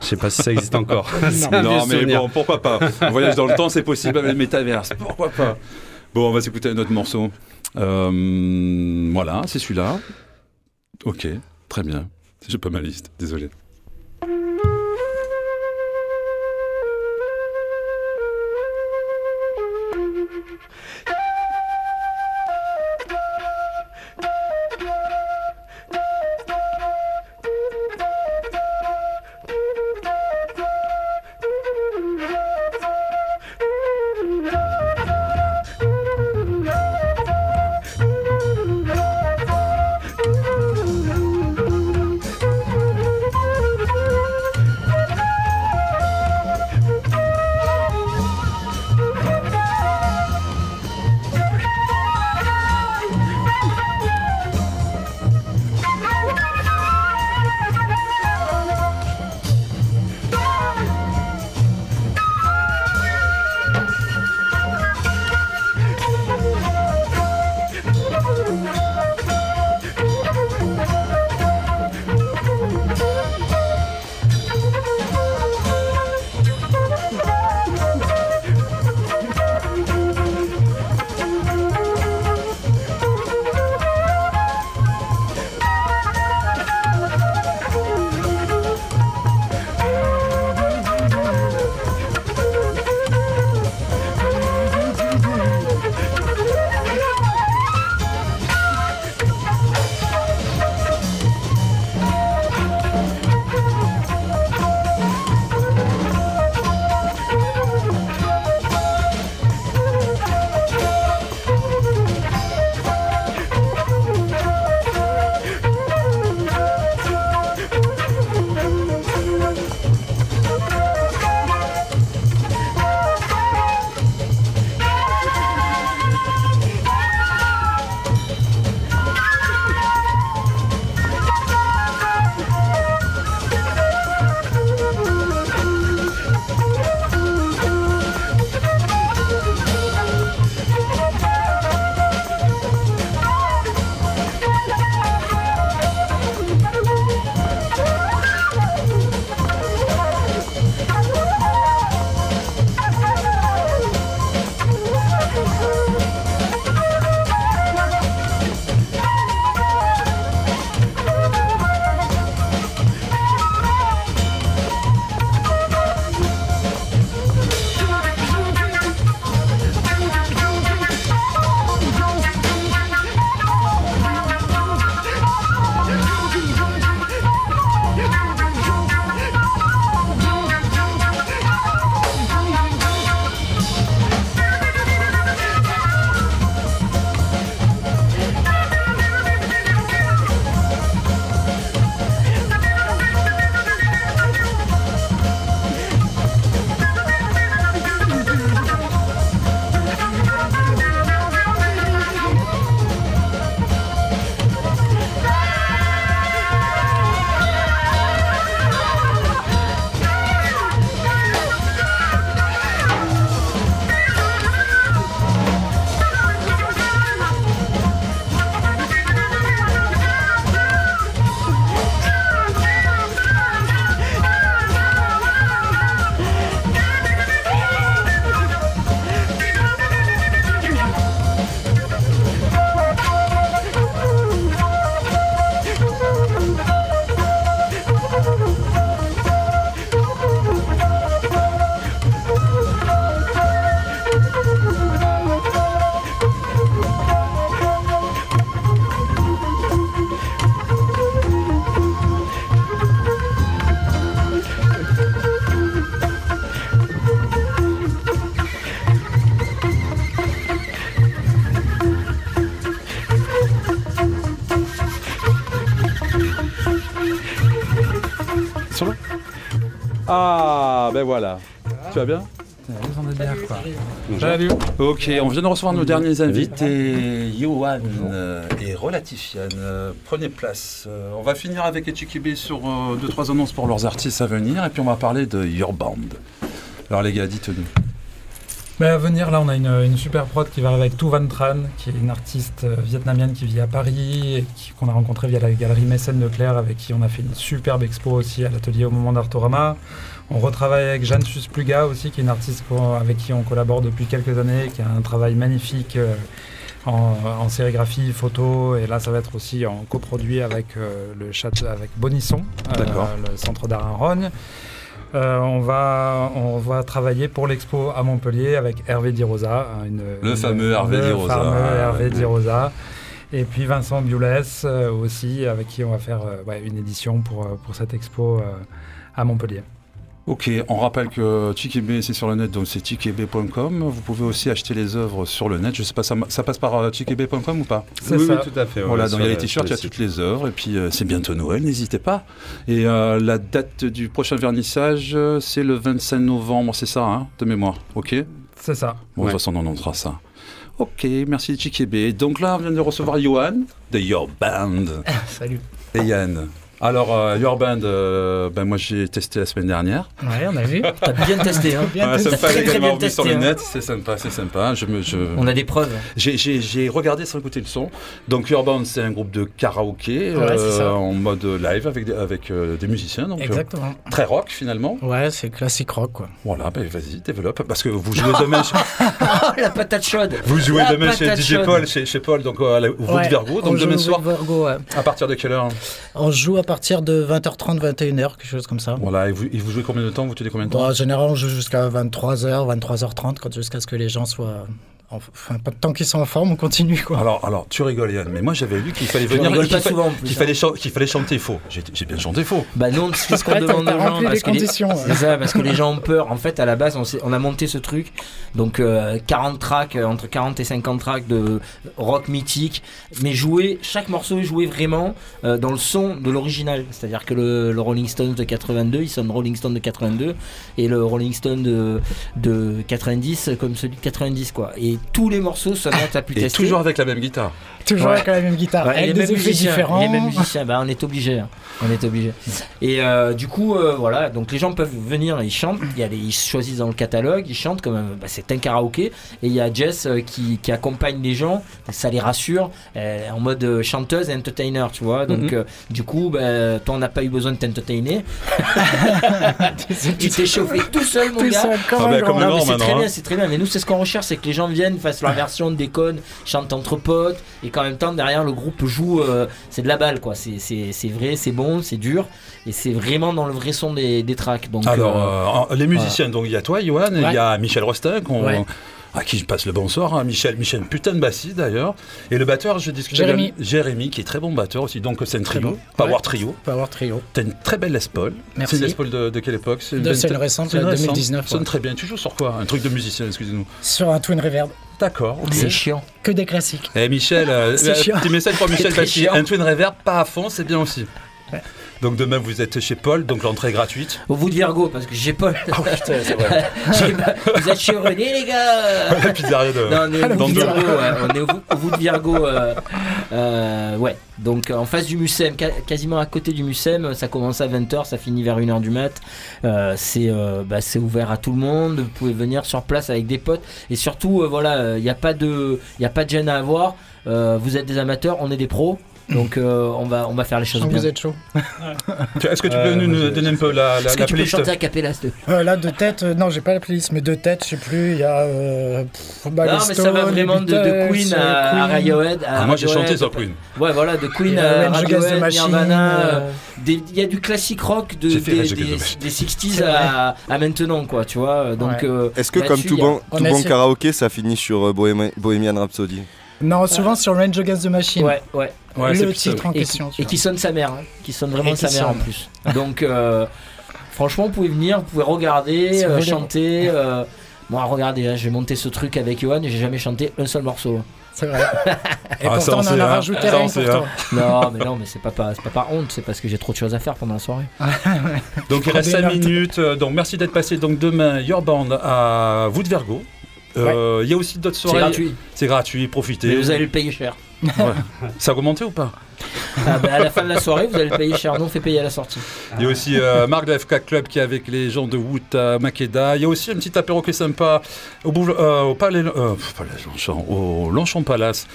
Speaker 4: Je sais pas si ça existe encore.
Speaker 2: Non, mais
Speaker 4: souvenir.
Speaker 2: bon, pourquoi pas? Un voyage dans le temps, c'est possible avec le métaverse. Pourquoi pas? Bon, on va s'écouter un autre morceau. Euh, voilà, c'est celui-là. Ok, très bien. J'ai pas ma liste, désolé. Voilà. Tu vas bien.
Speaker 3: Salut.
Speaker 2: Ok, on vient de recevoir nos derniers invités, Johan euh, et Relatifian. Euh, Prenez place. Euh, On va finir avec Etchikibé sur 2-3 annonces pour leurs artistes à venir et puis on va parler de Your Band. Alors les gars, dites-nous.
Speaker 3: Mais à venir, là, on a une, une super prod qui va arriver avec Tu Van Tran, qui est une artiste vietnamienne qui vit à Paris et qui- qu'on a rencontrée via la galerie Mécène Leclerc, avec qui on a fait une superbe expo aussi à l'atelier au moment d'Artorama. On retravaille avec Jeanne Suspluga aussi, qui est une artiste avec qui on collabore depuis quelques années, qui a un travail magnifique euh, en, en sérigraphie, photo, et là, ça va être aussi en coproduit avec euh, le château, avec Bonisson, euh, le centre d'art à Rogne. Euh, on, va, on va travailler pour l'expo à Montpellier avec Hervé Di Rosa. une-
Speaker 2: Le
Speaker 3: une-
Speaker 2: fameux Hervé
Speaker 3: le
Speaker 2: Di Rosa.
Speaker 3: fameux
Speaker 2: Ah,
Speaker 3: Hervé
Speaker 2: ouais.
Speaker 3: Di Rosa. Et puis Vincent Biolès euh, aussi, avec qui on va faire euh, ouais, une édition pour, pour cette expo à Montpellier.
Speaker 2: Ok, on rappelle que Chikebe c'est sur le net, donc c'est chikebe.com. Vous pouvez aussi acheter les œuvres sur le net. Je sais pas, ça, ça passe par euh, chikebe.com ou pas?
Speaker 3: C'est
Speaker 4: Oui,
Speaker 3: ça.
Speaker 4: oui, tout à fait. ouais,
Speaker 2: Voilà, donc il y a les
Speaker 4: le-
Speaker 2: t-shirts, il y a toutes les œuvres, et puis euh, c'est bientôt Noël, n'hésitez pas. Et euh, la date du prochain vernissage, euh, c'est le 25 novembre, c'est ça, hein, de mémoire, ok?
Speaker 3: C'est ça.
Speaker 2: Bon, de
Speaker 4: Ouais.
Speaker 2: toute façon, on annoncera ça. Ok, merci Chikebe. Donc là, on vient de recevoir Johan de Your Band.
Speaker 7: Salut.
Speaker 2: Et Yann. Alors, euh, Your Band, euh, ben moi j'ai testé la semaine dernière.
Speaker 7: Ouais, on a vu. T'as bien testé, hein.
Speaker 5: Bien
Speaker 2: Ouais, également vu sur le
Speaker 7: hein.
Speaker 2: net, c'est sympa, c'est sympa. Je me, je...
Speaker 7: On a des preuves.
Speaker 2: J'ai- regardé sans écouter le son. Donc Urban, c'est un groupe de karaoké
Speaker 7: Ouais, ça.
Speaker 2: en mode live avec des, avec, euh, des musiciens, donc euh,
Speaker 7: Exactement.
Speaker 2: très rock finalement.
Speaker 7: Ouais, c'est classique rock, quoi.
Speaker 2: Voilà, ben vas-y, développe. Parce que vous jouez demain, chez,
Speaker 7: Oh, la patate chaude
Speaker 2: vous jouez
Speaker 7: La
Speaker 2: demain chez DJ. Paul, chez, chez Paul, donc euh, au
Speaker 7: on
Speaker 2: donc demain soir.
Speaker 7: Virgo.
Speaker 2: À partir de quelle heure?
Speaker 7: On joue à partir de 20h30, 21h, quelque chose comme ça.
Speaker 2: Voilà, et vous, et vous jouez combien de temps? Vous tenez combien de temps?
Speaker 7: Bon, en général, on joue jusqu'à 23h, 23h30, quand- jusqu'à ce que les gens soient. En- Enfin, pas tant qu'ils sont en forme, on continue, quoi.
Speaker 2: alors, alors, tu rigoles Yann, mais moi j'avais lu qu'il fallait venir, qu'il fa-
Speaker 7: plus,
Speaker 2: qu'il
Speaker 7: hein.
Speaker 2: fallait, chan- qu'il fallait chanter faux. J'ai bien chanté faux.
Speaker 8: Bah non, c'est ce qu'on demande aux gens parce que les-
Speaker 5: conditions, ouais.
Speaker 8: c'est ça, parce que les gens ont peur. En fait, à la base, on, a monté ce truc, donc euh, 40 tracks, euh, entre 40 et 50 tracks de rock mythique, mais joué, chaque morceau est joué vraiment euh, dans le son de l'original. C'est-à-dire que le, le Rolling Stone de 82, il sonne Rolling Stone de 82, et le Rolling Stone de, de 90 comme celui de 90, quoi. Et tous les morceaux sonnent à pu
Speaker 2: Et toujours avec la même guitare.
Speaker 5: Toujours
Speaker 8: Ouais.
Speaker 5: avec la même guitare,
Speaker 8: Ouais,
Speaker 5: avec
Speaker 8: les
Speaker 5: des
Speaker 8: mêmes
Speaker 5: effets
Speaker 8: musiciens,
Speaker 5: différents.
Speaker 8: Les mêmes musiciens, bah, on est obligé. hein. On est obligé. Et euh, du coup, euh, voilà, donc les gens peuvent venir, ils chantent, il y a les- ils choisissent dans le catalogue, ils chantent comme un- bah, c'est un karaoké. Et il y a Jess euh, qui, qui accompagne les gens, ça les rassure, euh, en mode euh, chanteuse et entertainer, tu vois. Donc
Speaker 2: Mhm.
Speaker 8: euh, du coup, bah, toi on n'a pas eu besoin de t'entertainer. tu t'es chauffé tout seul, mon
Speaker 5: Tout
Speaker 8: gars.
Speaker 5: comme
Speaker 2: Ah
Speaker 5: un
Speaker 2: bah, comme
Speaker 8: Non,
Speaker 2: Nord,
Speaker 8: mais c'est très
Speaker 2: hein.
Speaker 8: bien, c'est très bien. Mais nous, c'est ce qu'on recherche, c'est que les gens viennent, fassent leur version, déconnent, chantent entre potes, et qu'en même temps, derrière, le groupe joue. euh, c'est de la balle, quoi. C'est- C'est c'est vrai, c'est bon, c'est dur, et c'est vraiment dans le vrai son des, des tracks. Donc,
Speaker 2: Alors,
Speaker 8: euh,
Speaker 2: euh, les musiciens, donc il y a toi, Johan, et il y a Michel Rostin, qu'on-
Speaker 8: Ouais.
Speaker 2: à qui je passe le bonsoir. hein. Michel, Michel, putain de bassiste d'ailleurs. Et le batteur, je discute
Speaker 5: Jérémy.
Speaker 2: avec Jérémy, qui est très bon batteur aussi. Donc c'est un trio,
Speaker 5: bon.
Speaker 2: Power
Speaker 5: Ouais.
Speaker 2: Trio.
Speaker 5: Power Trio.
Speaker 2: T'as une très belle Les Paul.
Speaker 5: Merci.
Speaker 2: C'est une Les Paul de, de quelle époque?
Speaker 5: C'est une récente,
Speaker 2: c'est une récente.
Speaker 5: 2019,
Speaker 2: Sonne
Speaker 5: ouais.
Speaker 2: très bien. Tu joues sur quoi? Un truc de musicien, excusez-nous.
Speaker 5: Sur un Twin Reverb.
Speaker 2: D'accord, ok.
Speaker 8: c'est chiant.
Speaker 5: Que des classiques.
Speaker 2: Eh Michel, euh,
Speaker 5: C'est
Speaker 2: euh,
Speaker 5: chiant.
Speaker 2: petit message pour Michel
Speaker 8: chiant.
Speaker 2: un twin reverb pas à fond, c'est bien aussi. Donc demain vous êtes chez Paul, donc l'entrée est gratuite.
Speaker 8: Au bout de Virgo, parce que j'ai pas.
Speaker 2: Putain, c'est vrai.
Speaker 8: J'ai pas- Vous êtes chez René, les gars
Speaker 2: La pizzeria de.
Speaker 8: Non, on est au bout de Virgo, ouais. on est au bout, de Virgo, euh, euh, ouais. Donc en face du Mucem, quasiment à côté du Mucem, ça commence à 20h, ça finit vers 1h du mat. Euh, c'est bah, c'est ouvert à tout le monde, vous pouvez venir sur place avec des potes. Et surtout, voilà, il n'y a, pas de- y a pas de gêne à avoir. Vous êtes des amateurs, on est des pros. Donc euh, on, va, on va faire les choses
Speaker 5: que
Speaker 8: bien.
Speaker 5: vous êtes chaud.
Speaker 2: Est-ce que tu peux
Speaker 4: Euh,
Speaker 2: nous nous donner un peu la, la,
Speaker 8: Est-ce que tu peux
Speaker 2: playlist
Speaker 8: chanter à Capella s'il te plaît
Speaker 5: Euh, là, de tête, euh, non, j'ai pas la playlist, mais de tête, je sais plus, il y a. Euh, pff, bah,
Speaker 8: Non, mais ça va
Speaker 5: Stones, les
Speaker 8: vraiment de, de
Speaker 5: Beatles,
Speaker 8: Queen à, à
Speaker 5: Queen.
Speaker 8: Radiohead. à
Speaker 2: Ah, Moi j'ai
Speaker 8: Radiohead.
Speaker 2: chanté sur Queen.
Speaker 8: Ouais, voilà, de Queen à
Speaker 5: Rage Against the
Speaker 8: Radiohead,
Speaker 5: Machine,
Speaker 8: Nirvana.
Speaker 5: euh,
Speaker 8: euh, des- Il y a du classique rock de,
Speaker 2: J'ai fait
Speaker 8: des,
Speaker 2: Rage Against the
Speaker 8: des,
Speaker 2: Machine.
Speaker 8: des 60s
Speaker 5: C'est
Speaker 8: à, à maintenant, quoi, tu vois. Donc,
Speaker 5: Ouais.
Speaker 8: euh,
Speaker 6: Est-ce que comme
Speaker 8: là-dessus,
Speaker 6: tout
Speaker 8: il y a-
Speaker 6: bon,
Speaker 5: on
Speaker 6: tout
Speaker 5: a
Speaker 6: bon
Speaker 5: essayé-
Speaker 6: karaoké, ça finit sur euh, Bohémi- Bohemian Rhapsody
Speaker 5: Non, souvent sur Range Against the Machine.
Speaker 8: Ouais, ouais.
Speaker 2: Ouais, c'est
Speaker 5: le
Speaker 2: ça,
Speaker 5: titre en
Speaker 8: Et,
Speaker 5: question.
Speaker 8: qui- et qui sonne sa mère, hein, qui sonne vraiment
Speaker 5: Et
Speaker 8: sa mère en plus. Donc, euh, franchement, vous pouvez venir, vous pouvez regarder, euh, chanter. euh, Moi, regardez, hein, j'ai monté ce truc avec Johan et j'ai jamais chanté un seul morceau.
Speaker 7: C'est vrai. Et
Speaker 2: Ah,
Speaker 7: pourtant,
Speaker 2: on
Speaker 7: en a
Speaker 2: hein.
Speaker 7: rajouté pour toi.
Speaker 8: Non, mais non, mais c'est pas, pas, c'est pas par honte, c'est parce que j'ai trop de choses à faire pendant la soirée.
Speaker 2: Donc il reste
Speaker 7: des
Speaker 2: 5
Speaker 7: notes.
Speaker 2: minutes. euh, Donc merci d'être passé. Donc demain, Your Band à Wood Vergo. Euh, Il y a aussi d'autres
Speaker 8: C'est
Speaker 2: soirées.
Speaker 8: gratuit,
Speaker 2: C'est gratuit, profitez.
Speaker 8: mais vous allez le payer cher.
Speaker 2: Ça a augmenté ou pas
Speaker 8: Ah, bah, à la fin de la soirée, vous allez le payer cher. Nous, on fait payer à la sortie.
Speaker 2: Il y a aussi euh, Marc de FK Club qui est avec les gens de Wood à Makeda. Il y a aussi un petit apéro qui est sympa au, boule- euh, au Palais, euh, Palais Longchamp, au Longchamp Palace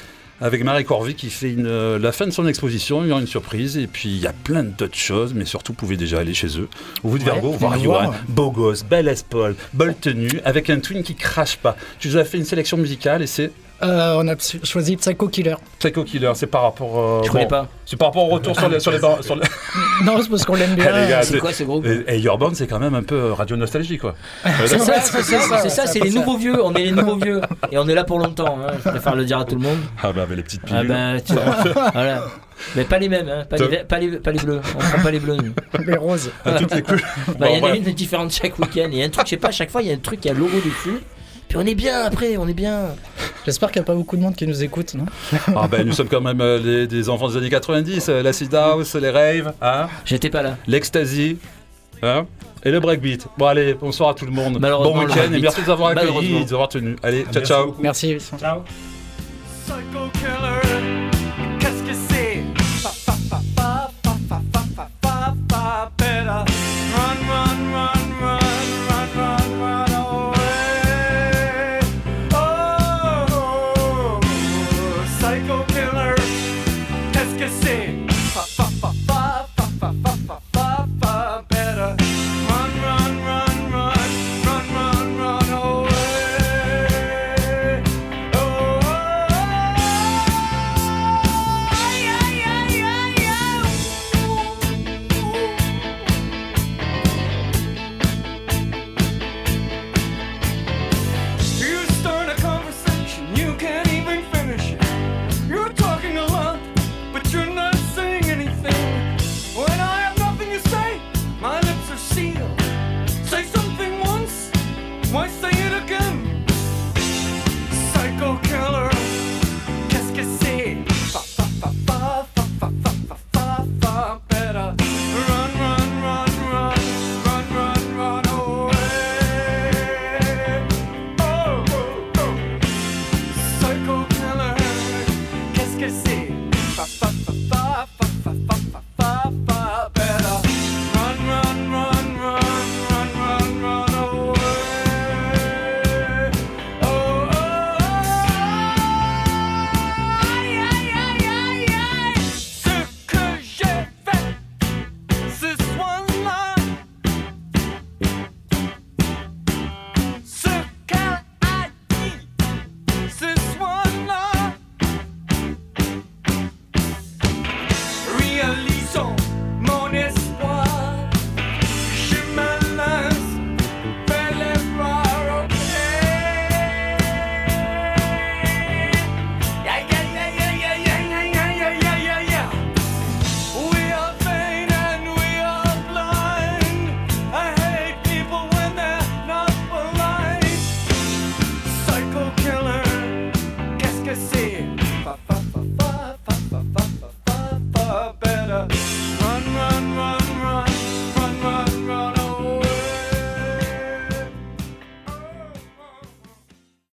Speaker 2: avec Marie Corvy qui fait une, euh, la fin de son exposition. Il y aura une surprise et puis il y a plein d'autres choses, mais surtout vous pouvez déjà aller chez eux. Au Wood
Speaker 7: Ouais,
Speaker 2: Vergo, voir
Speaker 7: venez
Speaker 2: Johan,
Speaker 7: voir.
Speaker 2: beau gosse, belle Paul, belle tenue, avec un twin qui crache pas. Tu nous as fait une sélection musicale et c'est
Speaker 7: Euh, on a ch- choisi Psycho Killer.
Speaker 2: Psycho Killer. C'est par rapport. euh,
Speaker 8: Je connais
Speaker 2: bon,
Speaker 8: pas.
Speaker 2: C'est par rapport au retour sur les. Sur les, sur les-
Speaker 7: Non, c'est parce qu'on l'aime bien.
Speaker 2: Ah,
Speaker 8: C'est quoi ce groupe
Speaker 2: Et, et Your Band, c'est quand même un peu radio nostalgie, quoi.
Speaker 8: C'est ça, c'est ça, c'est ça, les
Speaker 7: ça.
Speaker 8: nouveaux vieux. On est les nouveaux vieux. Et on est là pour longtemps. hein. Je préfère le dire à tout le monde.
Speaker 2: Ah bah avec les petites
Speaker 8: Ah
Speaker 2: pilules.
Speaker 8: bah, tu vois. Voilà. Mais pas les mêmes, hein. pas, les, ver- pas, les, pas les bleus. On prend pas les bleus. nous.
Speaker 7: Les roses.
Speaker 8: Bah, il y en a une différente chaque week-end. Il y a un truc, je sais pas, à chaque fois, il y a un truc qui a le logo dessus. Puis on est bien après, on est bien.
Speaker 7: J'espère qu'il n'y a pas beaucoup de monde qui nous écoute, non
Speaker 2: Ah ben nous sommes quand même euh, les- des enfants des années 90, euh, l'acid house, les raves, hein,
Speaker 8: J'étais pas là.
Speaker 2: l'ecstasy, hein, et le breakbeat. Bon allez, bonsoir à tout le monde.
Speaker 8: Malheureusement,
Speaker 2: Bon
Speaker 8: le
Speaker 2: week-end et
Speaker 8: breakbeat.
Speaker 2: merci de nous avoir accueillis,
Speaker 8: Malheureusement.
Speaker 2: de nous avoir tenus. Allez, ciao ciao.
Speaker 7: Merci.
Speaker 9: Psycho killer,